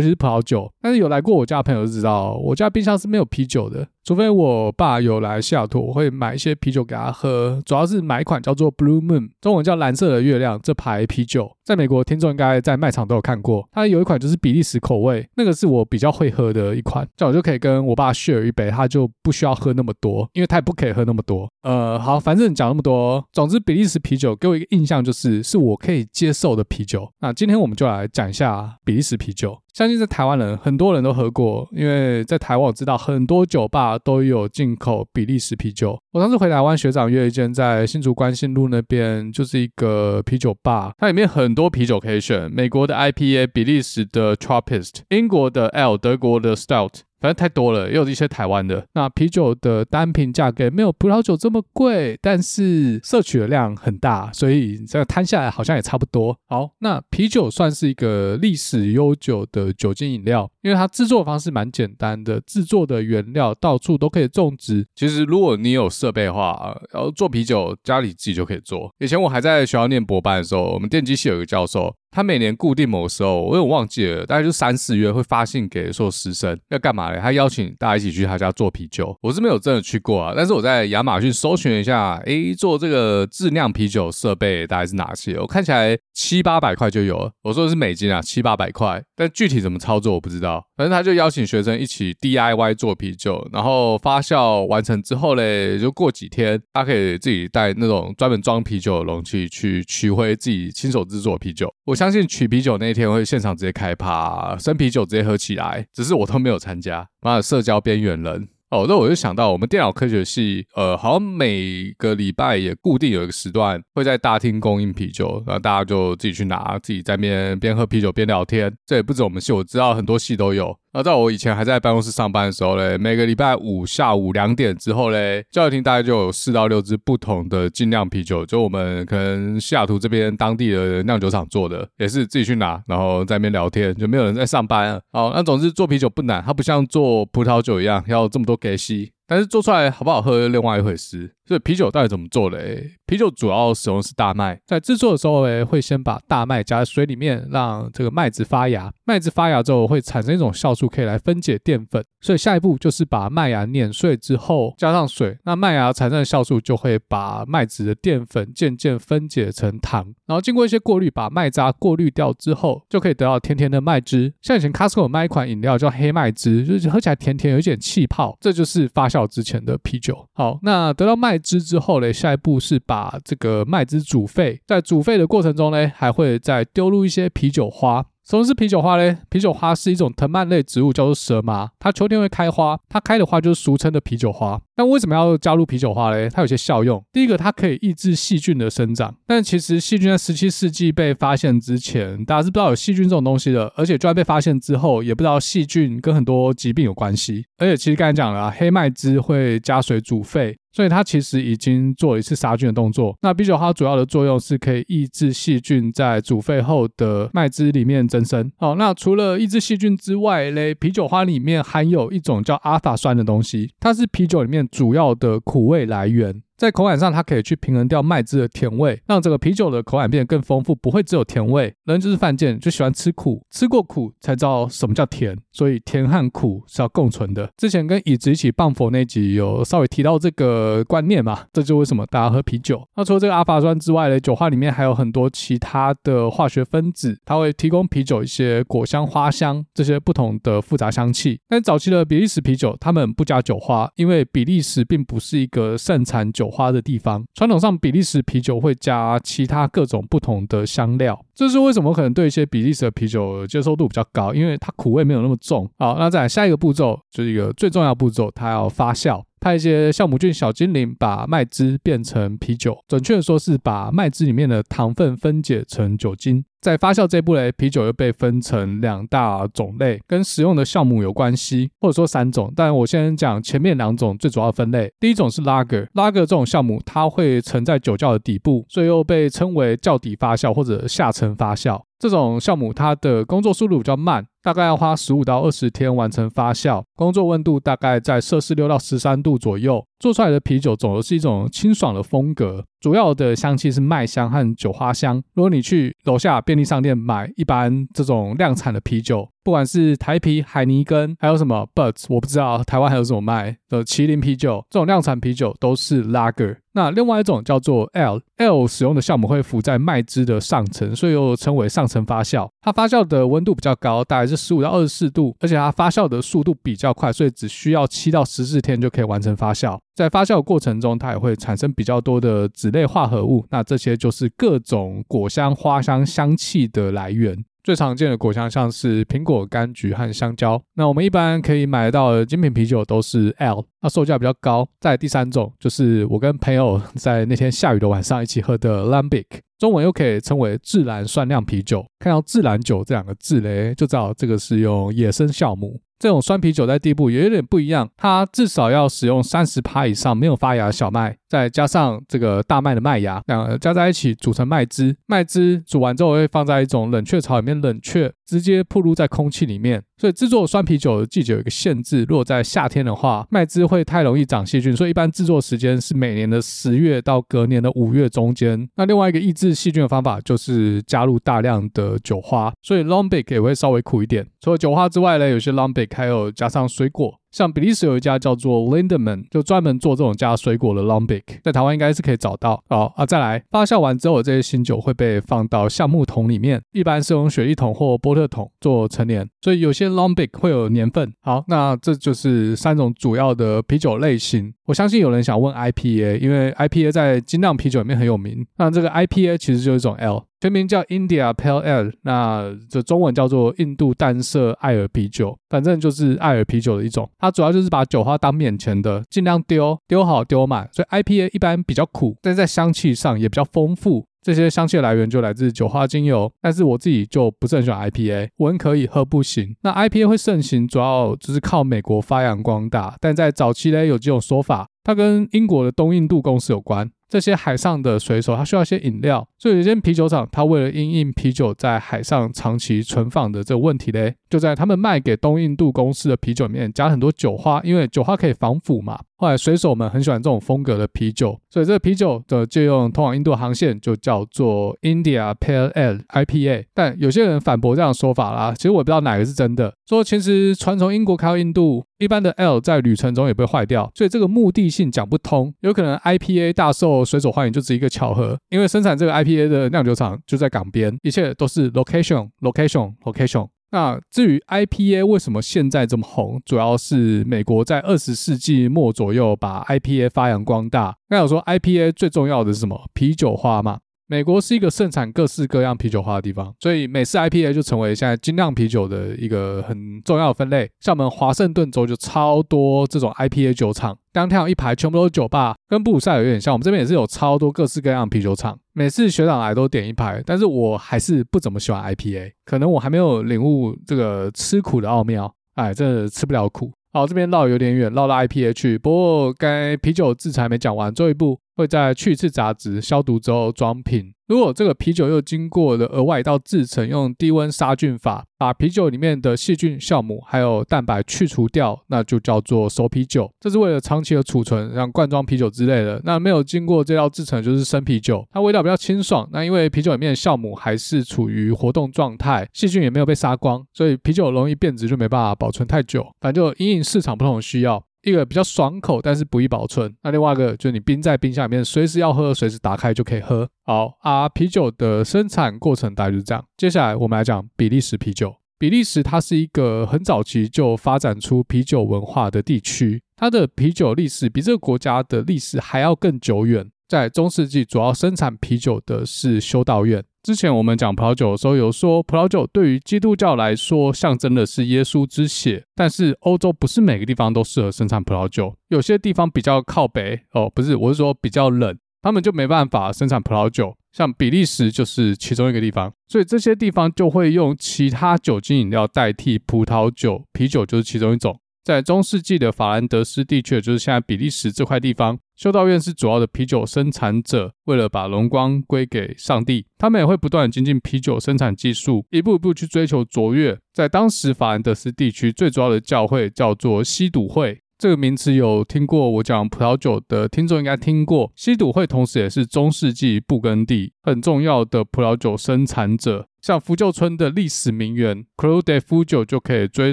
其是葡萄酒。但是有来过我家的朋友就知道，我家冰箱是没有啤酒的。除非我爸有来西雅图，我会买一些啤酒给他喝，主要是买一款叫做 Blue Moon，中文叫蓝色的月亮这牌啤酒，在美国听众应该在卖场都有看过。它有一款就是比利时口味，那个是我比较会喝的一款，这样我就可以跟我爸 share 一杯，他就不需要喝那么多，因为他也不可以喝那么多。呃，好，反正讲那么多，总之比利时啤酒给我一个印象就是是我可以接受的啤酒。那今天我们就来讲一下比利时啤酒。相信在台湾人很多人都喝过，因为在台湾我知道很多酒吧都有进口比利时啤酒。我上次回台湾，学长约一间在新竹关心路那边，就是一个啤酒吧，它里面很多啤酒可以选，美国的 IPA、比利时的 Trappist、英国的 L、德国的 Stout。反正太多了，也有一些台湾的。那啤酒的单品价格没有葡萄酒这么贵，但是摄取的量很大，所以这个摊下来好像也差不多。好，那啤酒算是一个历史悠久的酒精饮料，因为它制作方式蛮简单的，制作的原料到处都可以种植。其实如果你有设备的话，然后做啤酒家里自己就可以做。以前我还在学校念博班的时候，我们电机系有一个教授。他每年固定某时候，我有忘记了，大概就三四月会发信给所有师生要干嘛嘞？他邀请大家一起去他家做啤酒。我是没有真的去过啊，但是我在亚马逊搜寻一下，诶，做这个自酿啤酒设备大概是哪些？我看起来七八百块就有了。我说的是美金啊，七八百块，但具体怎么操作我不知道。反正他就邀请学生一起 DIY 做啤酒，然后发酵完成之后嘞，就过几天，他可以自己带那种专门装啤酒的容器去取回自己亲手制作的啤酒。我相信取啤酒那一天会现场直接开趴，生啤酒直接喝起来。只是我都没有参加，妈的社交边缘人哦。那我就想到，我们电脑科学系，呃，好像每个礼拜也固定有一个时段会在大厅供应啤酒，然后大家就自己去拿，自己在边边喝啤酒边聊天。这也不止我们系，我知道很多系都有。那在我以前还在办公室上班的时候嘞，每个礼拜五下午两点之后嘞，教育厅大概就有四到六支不同的精酿啤酒，就我们可能西雅图这边当地的酿酒厂做的，也是自己去拿，然后在那边聊天，就没有人在上班啊。好，那总之做啤酒不难，它不像做葡萄酒一样要这么多给息。但是做出来好不好喝，另外一回事。所以啤酒到底怎么做的？诶，啤酒主要使用是大麦，在制作的时候，诶，会先把大麦加在水里面，让这个麦子发芽。麦子发芽之后，会产生一种酵素，可以来分解淀粉。所以下一步就是把麦芽碾碎之后，加上水，那麦芽产生的酵素就会把麦子的淀粉渐渐分解成糖。然后经过一些过滤，把麦渣过滤掉之后，就可以得到甜甜的麦汁。像以前 Costco 有卖一款饮料叫黑麦汁，就是喝起来甜甜，有一点气泡，这就是发酵之前的啤酒。好，那得到麦汁之后呢，下一步是把这个麦汁煮沸，在煮沸的过程中呢，还会再丢入一些啤酒花。什么是啤酒花嘞？啤酒花是一种藤蔓类植物，叫做蛇麻。它秋天会开花，它开的花就是俗称的啤酒花。那为什么要加入啤酒花嘞？它有些效用。第一个，它可以抑制细菌的生长。但其实细菌在十七世纪被发现之前，大家是不知道有细菌这种东西的。而且就算被发现之后，也不知道细菌跟很多疾病有关系。而且其实刚才讲了啊，黑麦汁会加水煮沸。所以它其实已经做了一次杀菌的动作。那啤酒花主要的作用是可以抑制细菌在煮沸后的麦汁里面增生。好，那除了抑制细菌之外嘞，啤酒花里面含有一种叫阿法酸的东西，它是啤酒里面主要的苦味来源。在口感上，它可以去平衡掉麦汁的甜味，让这个啤酒的口感变得更丰富，不会只有甜味。人就是犯贱，就喜欢吃苦，吃过苦才知道什么叫甜，所以甜和苦是要共存的。之前跟椅子一起棒佛那集有稍微提到这个观念嘛，这就为什么大家喝啤酒。那除了这个阿法酸之外呢，酒花里面还有很多其他的化学分子，它会提供啤酒一些果香、花香这些不同的复杂香气。但早期的比利时啤酒，他们不加酒花，因为比利时并不是一个盛产酒花的地方，传统上比利时啤酒会加其他各种不同的香料，这是为什么可能对一些比利时的啤酒接受度比较高，因为它苦味没有那么重。好，那再来下一个步骤就是一个最重要步骤，它要发酵。派一些酵母菌小精灵把麦汁变成啤酒，准确的说是把麦汁里面的糖分分解成酒精。在发酵这一步嘞，啤酒又被分成两大种类，跟使用的酵母有关系，或者说三种。但我先讲前面两种最主要的分类。第一种是 Lager，Lager 这种酵母它会沉在酒窖的底部，所以又被称为窖底发酵或者下沉发酵。这种酵母它的工作速度比较慢，大概要花十五到二十天完成发酵，工作温度大概在摄氏六到十三度左右。做出来的啤酒总是一种清爽的风格，主要的香气是麦香和酒花香。如果你去楼下便利商店买一般这种量产的啤酒，不管是台啤、海尼根，还有什么 Buts，我不知道台湾还有什么卖的麒麟啤酒，这种量产啤酒都是 Lager。那另外一种叫做 L，L 使用的酵母会浮在麦汁的上层，所以又称为上层发酵。它发酵的温度比较高，大概是十五到二十四度，而且它发酵的速度比较快，所以只需要七到十四天就可以完成发酵。在发酵的过程中，它也会产生比较多的酯类化合物，那这些就是各种果香、花香香气的来源。最常见的果香像是苹果、柑橘和香蕉。那我们一般可以买到的精品啤酒都是 L，那售价比较高。再第三种就是我跟朋友在那天下雨的晚上一起喝的 Lambic，中文又可以称为自然酸酿啤酒。看到“自然酒”这两个字嘞，就知道这个是用野生酵母。这种酸啤酒在地步也有点不一样，它至少要使用三十趴以上没有发芽的小麦，再加上这个大麦的麦芽，两个加在一起组成麦汁。麦汁煮完之后会放在一种冷却槽里面冷却，直接暴露在空气里面。所以制作酸啤酒的季节有一个限制，如果在夏天的话，麦汁会太容易长细菌，所以一般制作时间是每年的十月到隔年的五月中间。那另外一个抑制细菌的方法就是加入大量的酒花，所以 Lambic 也会稍微苦一点。除了酒花之外呢，有些 Lambic 还有加上水果。像比利时有一家叫做 Lindeman，就专门做这种加水果的 Lambic，在台湾应该是可以找到。好啊，再来发酵完之后，这些新酒会被放到橡木桶里面，一般是用雪莉桶或波特桶做陈年，所以有些 Lambic 会有年份。好，那这就是三种主要的啤酒类型。我相信有人想问 IPA，因为 IPA 在精酿啤酒里面很有名。那这个 IPA 其实就是一种 L。全名叫 India Pale Ale，那这中文叫做印度淡色艾尔啤酒，反正就是艾尔啤酒的一种。它主要就是把酒花当免钱的，尽量丢，丢好丢满。所以 IPA 一般比较苦，但在香气上也比较丰富。这些香气的来源就来自酒花精油，但是我自己就不是很喜欢 IPA，闻可以，喝不行。那 IPA 会盛行，主要就是靠美国发扬光大，但在早期呢，有几种说法，它跟英国的东印度公司有关。这些海上的水手，他需要一些饮料，所以有一间啤酒厂，他为了因应啤酒在海上长期存放的这个问题嘞，就在他们卖给东印度公司的啤酒里面加很多酒花，因为酒花可以防腐嘛。后来水手们很喜欢这种风格的啤酒，所以这个啤酒的借用通往印度航线就叫做 India Pale Ale IPA。但有些人反驳这样的说法啦，其实我不知道哪个是真的。说其实船从英国开到印度，一般的 L 在旅程中也不会坏掉，所以这个目的信讲不通。有可能 IPA 大受水手欢迎，就只是一个巧合，因为生产这个 IPA 的酿酒厂就在港边，一切都是 location location location。那至于 IPA 为什么现在这么红，主要是美国在二十世纪末左右把 IPA 发扬光大。那有说 IPA 最重要的是什么？啤酒花嘛。美国是一个盛产各式各样啤酒花的地方，所以美式 IPA 就成为现在精酿啤酒的一个很重要的分类。像我们华盛顿州就超多这种 IPA 酒厂，当天有一排全部都是酒吧，跟布鲁塞尔有点像。我们这边也是有超多各式各样的啤酒厂，每次学长来都点一排，但是我还是不怎么喜欢 IPA，可能我还没有领悟这个吃苦的奥妙。哎，真的吃不了苦。好，这边绕有点远，绕到 IPA 去不过该啤酒制裁没讲完，最后一步会在去一次杂质，消毒之后装瓶。如果这个啤酒又经过了额外一道制成，用低温杀菌法把啤酒里面的细菌、酵母还有蛋白去除掉，那就叫做熟啤酒。这是为了长期的储存，像罐装啤酒之类的。那没有经过这道制成就是生啤酒，它味道比较清爽。那因为啤酒里面的酵母还是处于活动状态，细菌也没有被杀光，所以啤酒容易变质，就没办法保存太久。反正就因应市场不同的需要。一个比较爽口，但是不易保存。那另外一个就是你冰在冰箱里面，随时要喝，随时打开就可以喝。好啊，啤酒的生产过程大概就是这样。接下来我们来讲比利时啤酒。比利时它是一个很早期就发展出啤酒文化的地区，它的啤酒历史比这个国家的历史还要更久远。在中世纪，主要生产啤酒的是修道院。之前我们讲葡萄酒的时候，有说葡萄酒对于基督教来说象征的是耶稣之血，但是欧洲不是每个地方都适合生产葡萄酒，有些地方比较靠北哦，不是，我是说比较冷，他们就没办法生产葡萄酒。像比利时就是其中一个地方，所以这些地方就会用其他酒精饮料代替葡萄酒，啤酒就是其中一种。在中世纪的法兰德斯地区，就是现在比利时这块地方，修道院是主要的啤酒生产者。为了把荣光归给上帝，他们也会不断精进啤酒生产技术，一步一步去追求卓越。在当时法兰德斯地区，最主要的教会叫做西笃会。这个名词有听过我讲葡萄酒的听众应该听过。西笃会同时也是中世纪布根地很重要的葡萄酒生产者。像福旧村的历史名园 Clos de f u j o 就可以追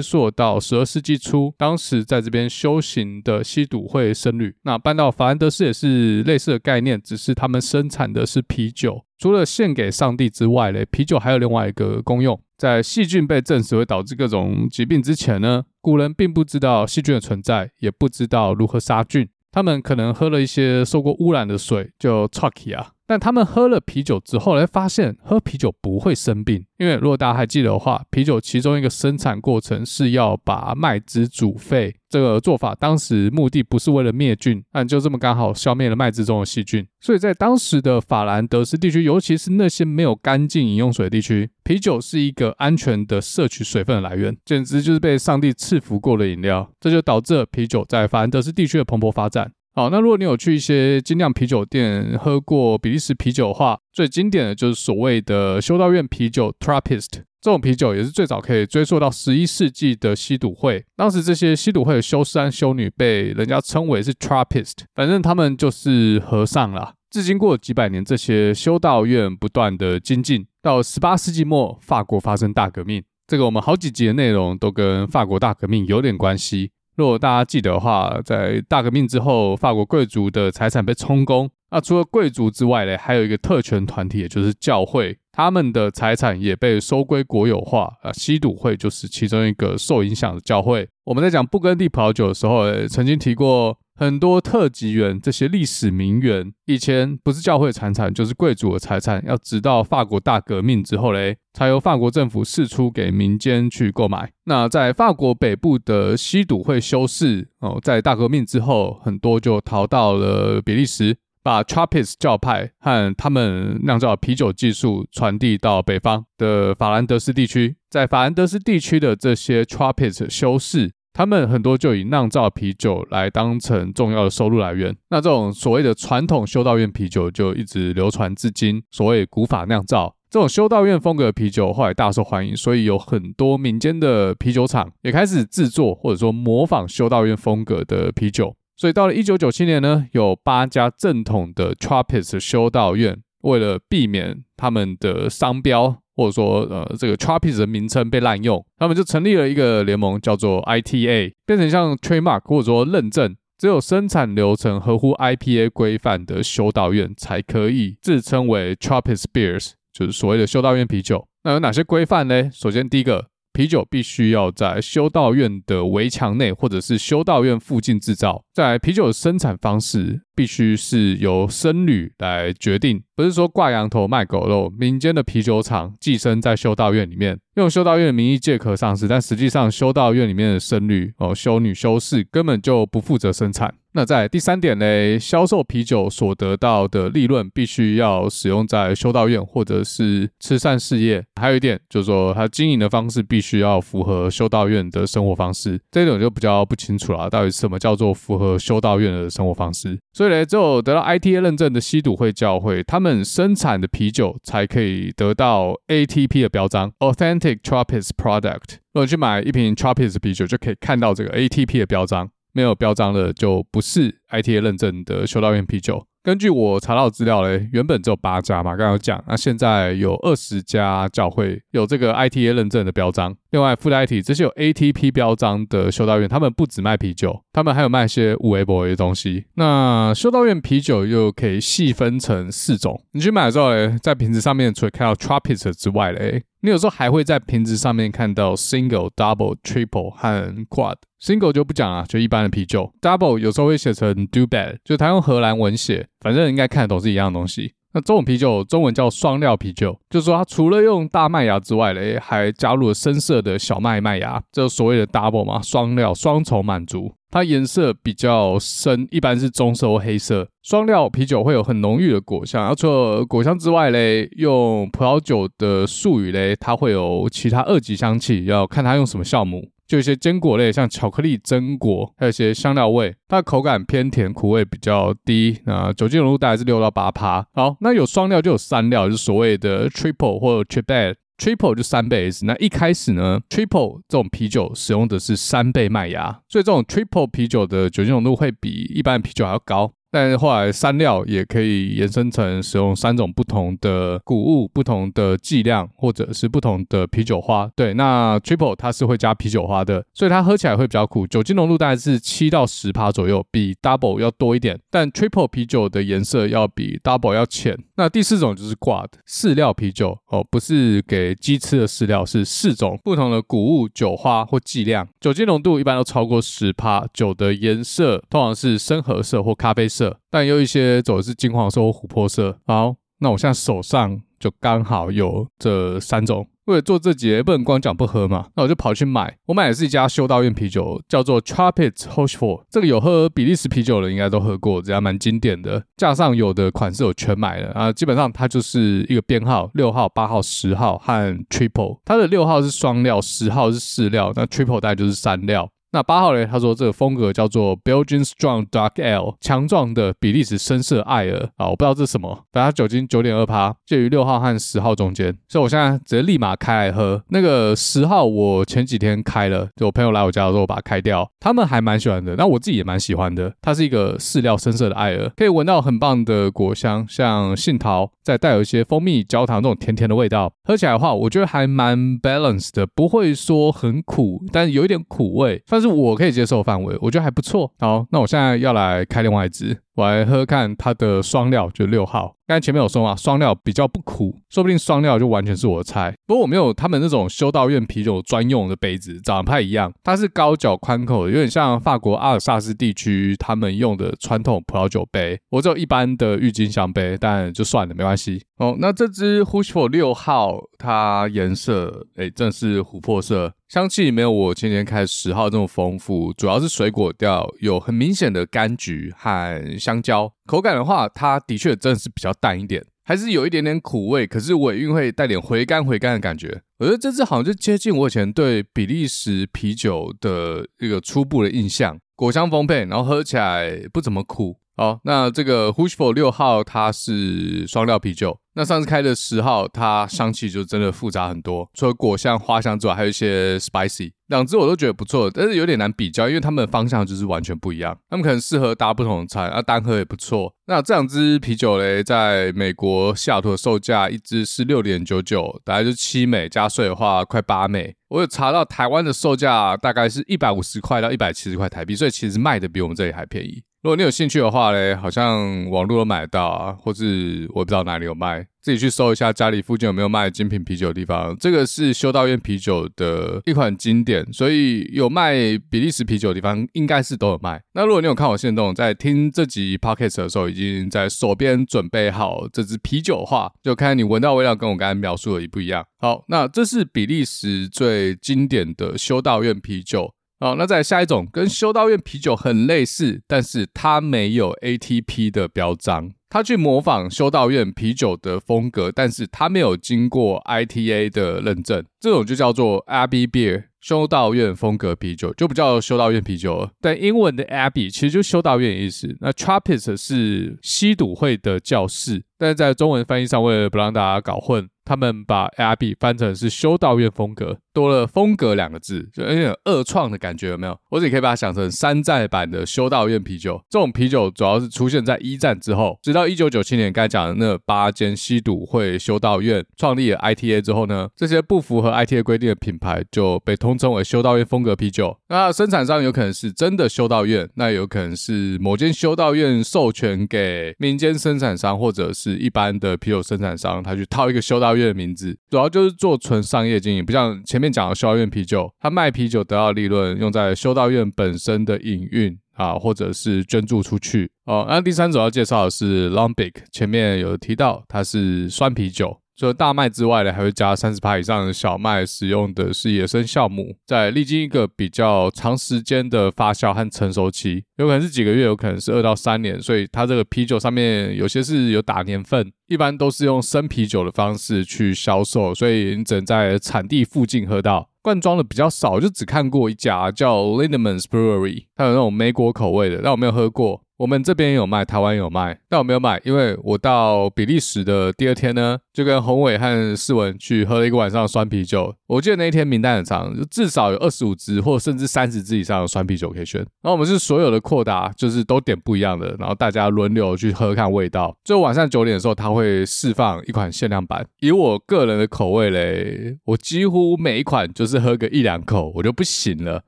溯到十二世纪初，当时在这边修行的西毒会僧侣。那搬到法兰德斯也是类似的概念，只是他们生产的是啤酒。除了献给上帝之外嘞，啤酒还有另外一个功用。在细菌被证实会导致各种疾病之前呢，古人并不知道细菌的存在，也不知道如何杀菌。他们可能喝了一些受过污染的水，就 Chucky 啊。但他们喝了啤酒之后，来发现喝啤酒不会生病，因为如果大家还记得的话，啤酒其中一个生产过程是要把麦汁煮沸。这个做法当时目的不是为了灭菌，但就这么刚好消灭了麦汁中的细菌。所以在当时的法兰德斯地区，尤其是那些没有干净饮用水地区，啤酒是一个安全的摄取水分的来源，简直就是被上帝赐福过的饮料。这就导致了啤酒在法兰德斯地区的蓬勃发展。好，那如果你有去一些精酿啤酒店喝过比利时啤酒的话，最经典的就是所谓的修道院啤酒 （Trappist）。这种啤酒也是最早可以追溯到十一世纪的西笃会。当时这些西笃会的修士和修女被人家称为是 Trappist，反正他们就是和尚啦。至今过了几百年，这些修道院不断的精进。到十八世纪末，法国发生大革命，这个我们好几集的内容都跟法国大革命有点关系。如果大家记得的话，在大革命之后，法国贵族的财产被充公。那除了贵族之外呢，还有一个特权团体，也就是教会，他们的财产也被收归国有化。啊，西笃会就是其中一个受影响的教会。我们在讲布根地葡萄酒的时候，曾经提过。很多特级园这些历史名园，以前不是教会财产，就是贵族的财产。要直到法国大革命之后嘞，才由法国政府释出给民间去购买。那在法国北部的西笃会修士哦，在大革命之后，很多就逃到了比利时，把 Trappist 教派和他们酿造啤酒技术传递到北方的法兰德斯地区。在法兰德斯地区的这些 Trappist 修士。他们很多就以酿造啤酒来当成重要的收入来源，那这种所谓的传统修道院啤酒就一直流传至今。所谓古法酿造，这种修道院风格的啤酒后来大受欢迎，所以有很多民间的啤酒厂也开始制作或者说模仿修道院风格的啤酒。所以到了一九九七年呢，有八家正统的 Trappist 修道院，为了避免他们的商标。或者说，呃，这个 Trappist 的名称被滥用，他们就成立了一个联盟，叫做 ITA，变成像 Trademark 或者说认证，只有生产流程合乎 IPA 规范的修道院才可以自称为 Trappist Beers，就是所谓的修道院啤酒。那有哪些规范呢？首先，第一个，啤酒必须要在修道院的围墙内或者是修道院附近制造。在，啤酒的生产方式必须是由僧侣来决定，不是说挂羊头卖狗肉，民间的啤酒厂寄生在修道院里面，用修道院的名义借壳上市，但实际上修道院里面的僧侣哦，修女、修士根本就不负责生产。那在第三点呢，销售啤酒所得到的利润必须要使用在修道院或者是慈善事业。还有一点就是说，它经营的方式必须要符合修道院的生活方式。这种就比较不清楚了，到底什么叫做符合修道院的生活方式？所以呢，只有得到 ITA 认证的西笃会教会，他们生产的啤酒才可以得到 ATP 的标章 （Authentic Trappist Product）。如果去买一瓶 Trappist 啤酒，就可以看到这个 ATP 的标章。没有标章的就不是 ITA 认证的修道院啤酒。根据我查到的资料嘞，原本只有八家嘛，刚刚有讲，那现在有二十家教会有这个 ITA 认证的标章。另外附带一提，这些有 ATP 标章的修道院，他们不只卖啤酒，他们还有卖一些有的没的东西。那修道院啤酒又可以细分成四种。你去买的时候，在瓶子上面除了看到 Trappist 之外嘞，你有时候还会在瓶子上面看到 Single、Double、Triple 和 Quad。Single 就不讲了，就一般的啤酒。Double 有时候会写成 Do Bad，就他用荷兰文写，反正应该看得懂是一样的东西。那这种啤酒中文叫双料啤酒，就是说它除了用大麦芽之外嘞，还加入了深色的小麦麦芽，这所谓的 double 嘛，双料双重满足。它颜色比较深，一般是棕色或黑色。双料啤酒会有很浓郁的果香，而除了果香之外嘞，用葡萄酒的术语嘞，它会有其他二级香气，要看它用什么酵母。就一些坚果类，像巧克力、榛果，还有一些香料味，它的口感偏甜，苦味比较低。那酒精浓度大概是六到八趴。好，那有双料就有三料，就是所谓的 triple 或者 triple。triple 就三倍 S。那一开始呢，triple 这种啤酒使用的是三倍麦芽，所以这种 triple 啤酒的酒精浓度会比一般的啤酒还要高。但是后来三料也可以延伸成使用三种不同的谷物、不同的剂量，或者是不同的啤酒花。对，那 triple 它是会加啤酒花的，所以它喝起来会比较苦，酒精浓度大概是七到十趴左右，比 double 要多一点。但 triple 啤酒的颜色要比 double 要浅。那第四种就是 quad 四料啤酒哦，不是给鸡吃的饲料，是四种不同的谷物、酒花或剂量，酒精浓度一般都超过十趴，酒的颜色通常是深褐色或咖啡色。色，但有一些走的是金黄色或琥珀色。好，那我现在手上就刚好有这三种。为了做这节，不能光讲不喝嘛，那我就跑去买。我买的是一家修道院啤酒，叫做 Trappist h o s h f o r。这个有喝比利时啤酒的应该都喝过，这家蛮经典的。架上有的款式我全买了啊，基本上它就是一个编号，六号、八号、十号和 Triple。它的六号是双料，十号是四料，那 Triple 大概就是三料。那八号嘞，他说这个风格叫做 Belgian Strong Dark Ale，强壮的比利时深色艾尔啊，我不知道这是什么，反正它酒精九点二趴，介于六号和十号中间，所以我现在直接立马开来喝。那个十号我前几天开了，就我朋友来我家的时候把它开掉，他们还蛮喜欢的，那我自己也蛮喜欢的。它是一个饲料深色的艾尔，可以闻到很棒的果香，像杏桃，再带有一些蜂蜜、焦糖这种甜甜的味道。喝起来的话，我觉得还蛮 balanced 的，不会说很苦，但有一点苦味。但是我可以接受范围，我觉得还不错。好，那我现在要来开另外一支，我来喝看它的双料，就六号。刚才前面有说嘛，双料比较不苦，说不定双料就完全是我的菜。不过我没有他们那种修道院啤酒专用的杯子，长得不太一样。它是高脚宽口的，有点像法国阿尔萨斯地区他们用的传统葡萄酒杯。我只有一般的郁金香杯，但就算了，没关系。哦，那这支 Rochefort 六号，它颜色诶，正是琥珀色。香气没有我前年开十号这么丰富，主要是水果调，有很明显的柑橘和香蕉。口感的话，它的确真的是比较淡一点，还是有一点点苦味，可是尾韵会带点回甘回甘的感觉。我觉得这支好像就接近我以前对比利时啤酒的一个初步的印象，果香丰沛，然后喝起来不怎么苦。好，那这个 h u s h f o r 六号它是双料啤酒。那上次开的十号，它香气就真的复杂很多，除了果香、花香之外，还有一些 spicy。两支我都觉得不错，但是有点难比较，因为它们的方向就是完全不一样。它们可能适合搭不同的餐，啊，单喝也不错。那这两支啤酒嘞，在美国西雅图的售价一支是六点九九，大概就七美，加税的话快八美。我有查到台湾的售价大概是一百五十块到一百七十块台币，所以其实卖的比我们这里还便宜。如果你有兴趣的话嘞，好像网络都买得到啊，或是我不知道哪里有卖。自己去搜一下家里附近有没有卖精品啤酒的地方。这个是修道院啤酒的一款经典，所以有卖比利时啤酒的地方应该是都有卖。那如果你有看我现动，在听这集 podcast 的时候，已经在手边准备好这支啤酒的话，就看你闻到味道跟我刚才描述的一不一样。好，那这是比利时最经典的修道院啤酒。好，那再下一种跟修道院啤酒很类似，但是它没有 ATP 的标章。他去模仿修道院啤酒的风格，但是他没有经过 ITA 的认证，这种就叫做 Abbey Beer，修道院风格啤酒，就不叫修道院啤酒了。但英文的 Abbey 其实就修道院的意思。那 Trappist 是吸赌会的教室，但是在中文翻译上，为了不让大家搞混。他们把 ARB 翻成是修道院风格，多了“风格”两个字，就有点二创的感觉，有没有？或者你可以把它想成山寨版的修道院啤酒。这种啤酒主要是出现在一战之后，直到一九九七年，刚讲的那八间西赌会修道院创立了 ITA 之后呢，这些不符合 ITA 规定的品牌就被通称为修道院风格啤酒。那生产商有可能是真的修道院，那有可能是某间修道院授权给民间生产商或者是一般的啤酒生产商，他去套一个修道院。的名字主要就是做纯商业经营，不像前面讲的修道院啤酒，他卖啤酒得到利润用在修道院本身的营运啊，或者是捐助出去哦。那第三种要介绍的是 Lambic，前面有提到它是酸啤酒。除了大麦之外呢，还会加三十趴以上的小麦，使用的是野生酵母，在历经一个比较长时间的发酵和成熟期，有可能是几个月，有可能是二到三年，所以它这个啤酒上面有些是有打年份，一般都是用生啤酒的方式去销售，所以你只能在产地附近喝到。罐装的比较少，就只看过一家叫 Lindemans Brewery，它有那种莓果口味的，但我没有喝过。我们这边有卖，台湾有卖，但我没有买，因为我到比利时的第二天呢，就跟宏伟和世文去喝了一个晚上的酸啤酒。我记得那一天名单很长，就至少有二十五支或甚至三十支以上的酸啤酒可以选。然后我们是所有的扩大，就是都点不一样的，然后大家轮流去喝看味道。最后晚上九点的时候，他会释放一款限量版。以我个人的口味嘞，我几乎每一款就是喝个一两口，我就不行了。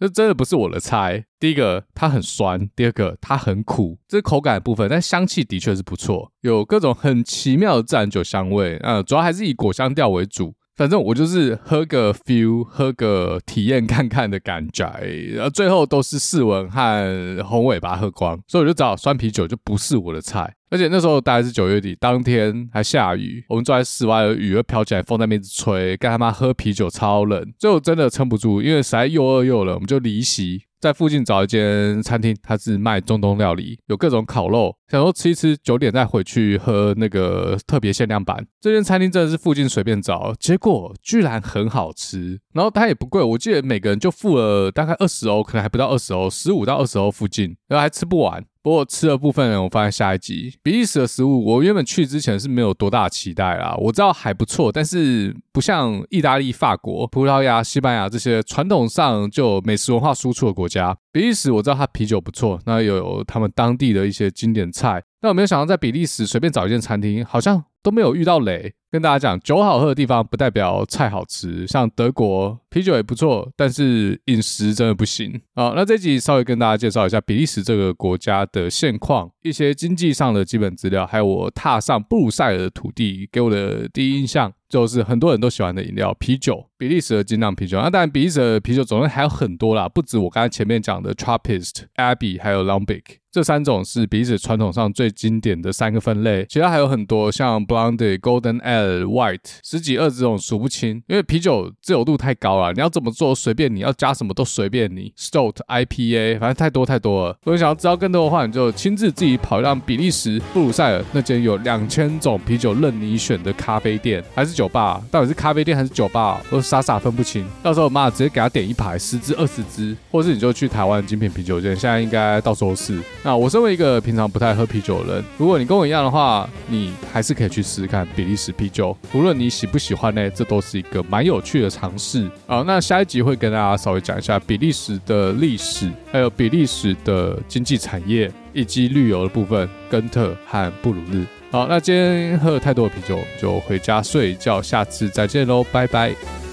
这真的不是我的菜。第一个，它很酸；第二个，它很苦。这是口感的部分，但香气的确是不错，有各种很奇妙的自然酒香味。呃，主要还是以果香调为主。反正我就是喝个 feel，喝个体验看看的感觉，然后最后都是世文和红尾把它喝光，所以我就找酸啤酒就不是我的菜。而且那时候大概是九月底，当天还下雨，我们坐在室外，雨又飘起来，风在那边吹，干他妈喝啤酒超冷，最后真的撑不住，因为实在又饿又冷，我们就离席。在附近找一间餐厅，它是卖中东料理，有各种烤肉，想说吃一吃，九点再回去喝那个特别限量版。这间餐厅真的是附近随便找，结果居然很好吃，然后它也不贵，我记得每个人就付了大概二十欧，可能还不到二十欧，十五到二十欧附近，然后还吃不完。不过吃的部分，我放在下一集。比利时的食物，我原本去之前是没有多大期待啦。我知道还不错，但是不像意大利、法国、葡萄牙、西班牙这些传统上就美食文化输出的国家。比利时我知道它啤酒不错，那有他们当地的一些经典菜。但我没有想到在比利时随便找一间餐厅，好像都没有遇到雷。跟大家讲，酒好喝的地方不代表菜好吃。像德国啤酒也不错，但是饮食真的不行。好，那这集稍微跟大家介绍一下比利时这个国家的现况，一些经济上的基本资料，还有我踏上布鲁塞尔的土地给我的第一印象。就是很多人都喜欢的饮料，啤酒，比利时的精酿啤酒。那当然，比利时的啤酒种类还有很多啦，不止我刚才前面讲的 Trappist、Abbey，还有 Lambic 这三种是比利时传统上最经典的三个分类。其他还有很多，像 Blonde、Golden Ale、White，十几二十种数不清。因为啤酒自由度太高了，你要怎么做随便你，要加什么都随便你。Stout、IPA，反正太多太多了。如果你想要知道更多的话，你就亲自自己跑一趟比利时布鲁塞尔那间有两千种啤酒任你选的咖啡店，还是酒。吧到底是咖啡店还是酒吧，我傻傻分不清。到时候我妈直接给他点一排十支二十支，或是你就去台湾精品啤酒店，现在应该到处都是。那我身为一个平常不太喝啤酒的人，如果你跟我一样的话，你还是可以去试试看比利时啤酒。无论你喜不喜欢呢，这都是一个蛮有趣的尝试。好，那下一集会跟大家稍微讲一下比利时的历史，还有比利时的经济产业以及旅游的部分，根特和布鲁日。好，那今天喝了太多的啤酒，就回家睡一觉。下次再见喽，拜拜。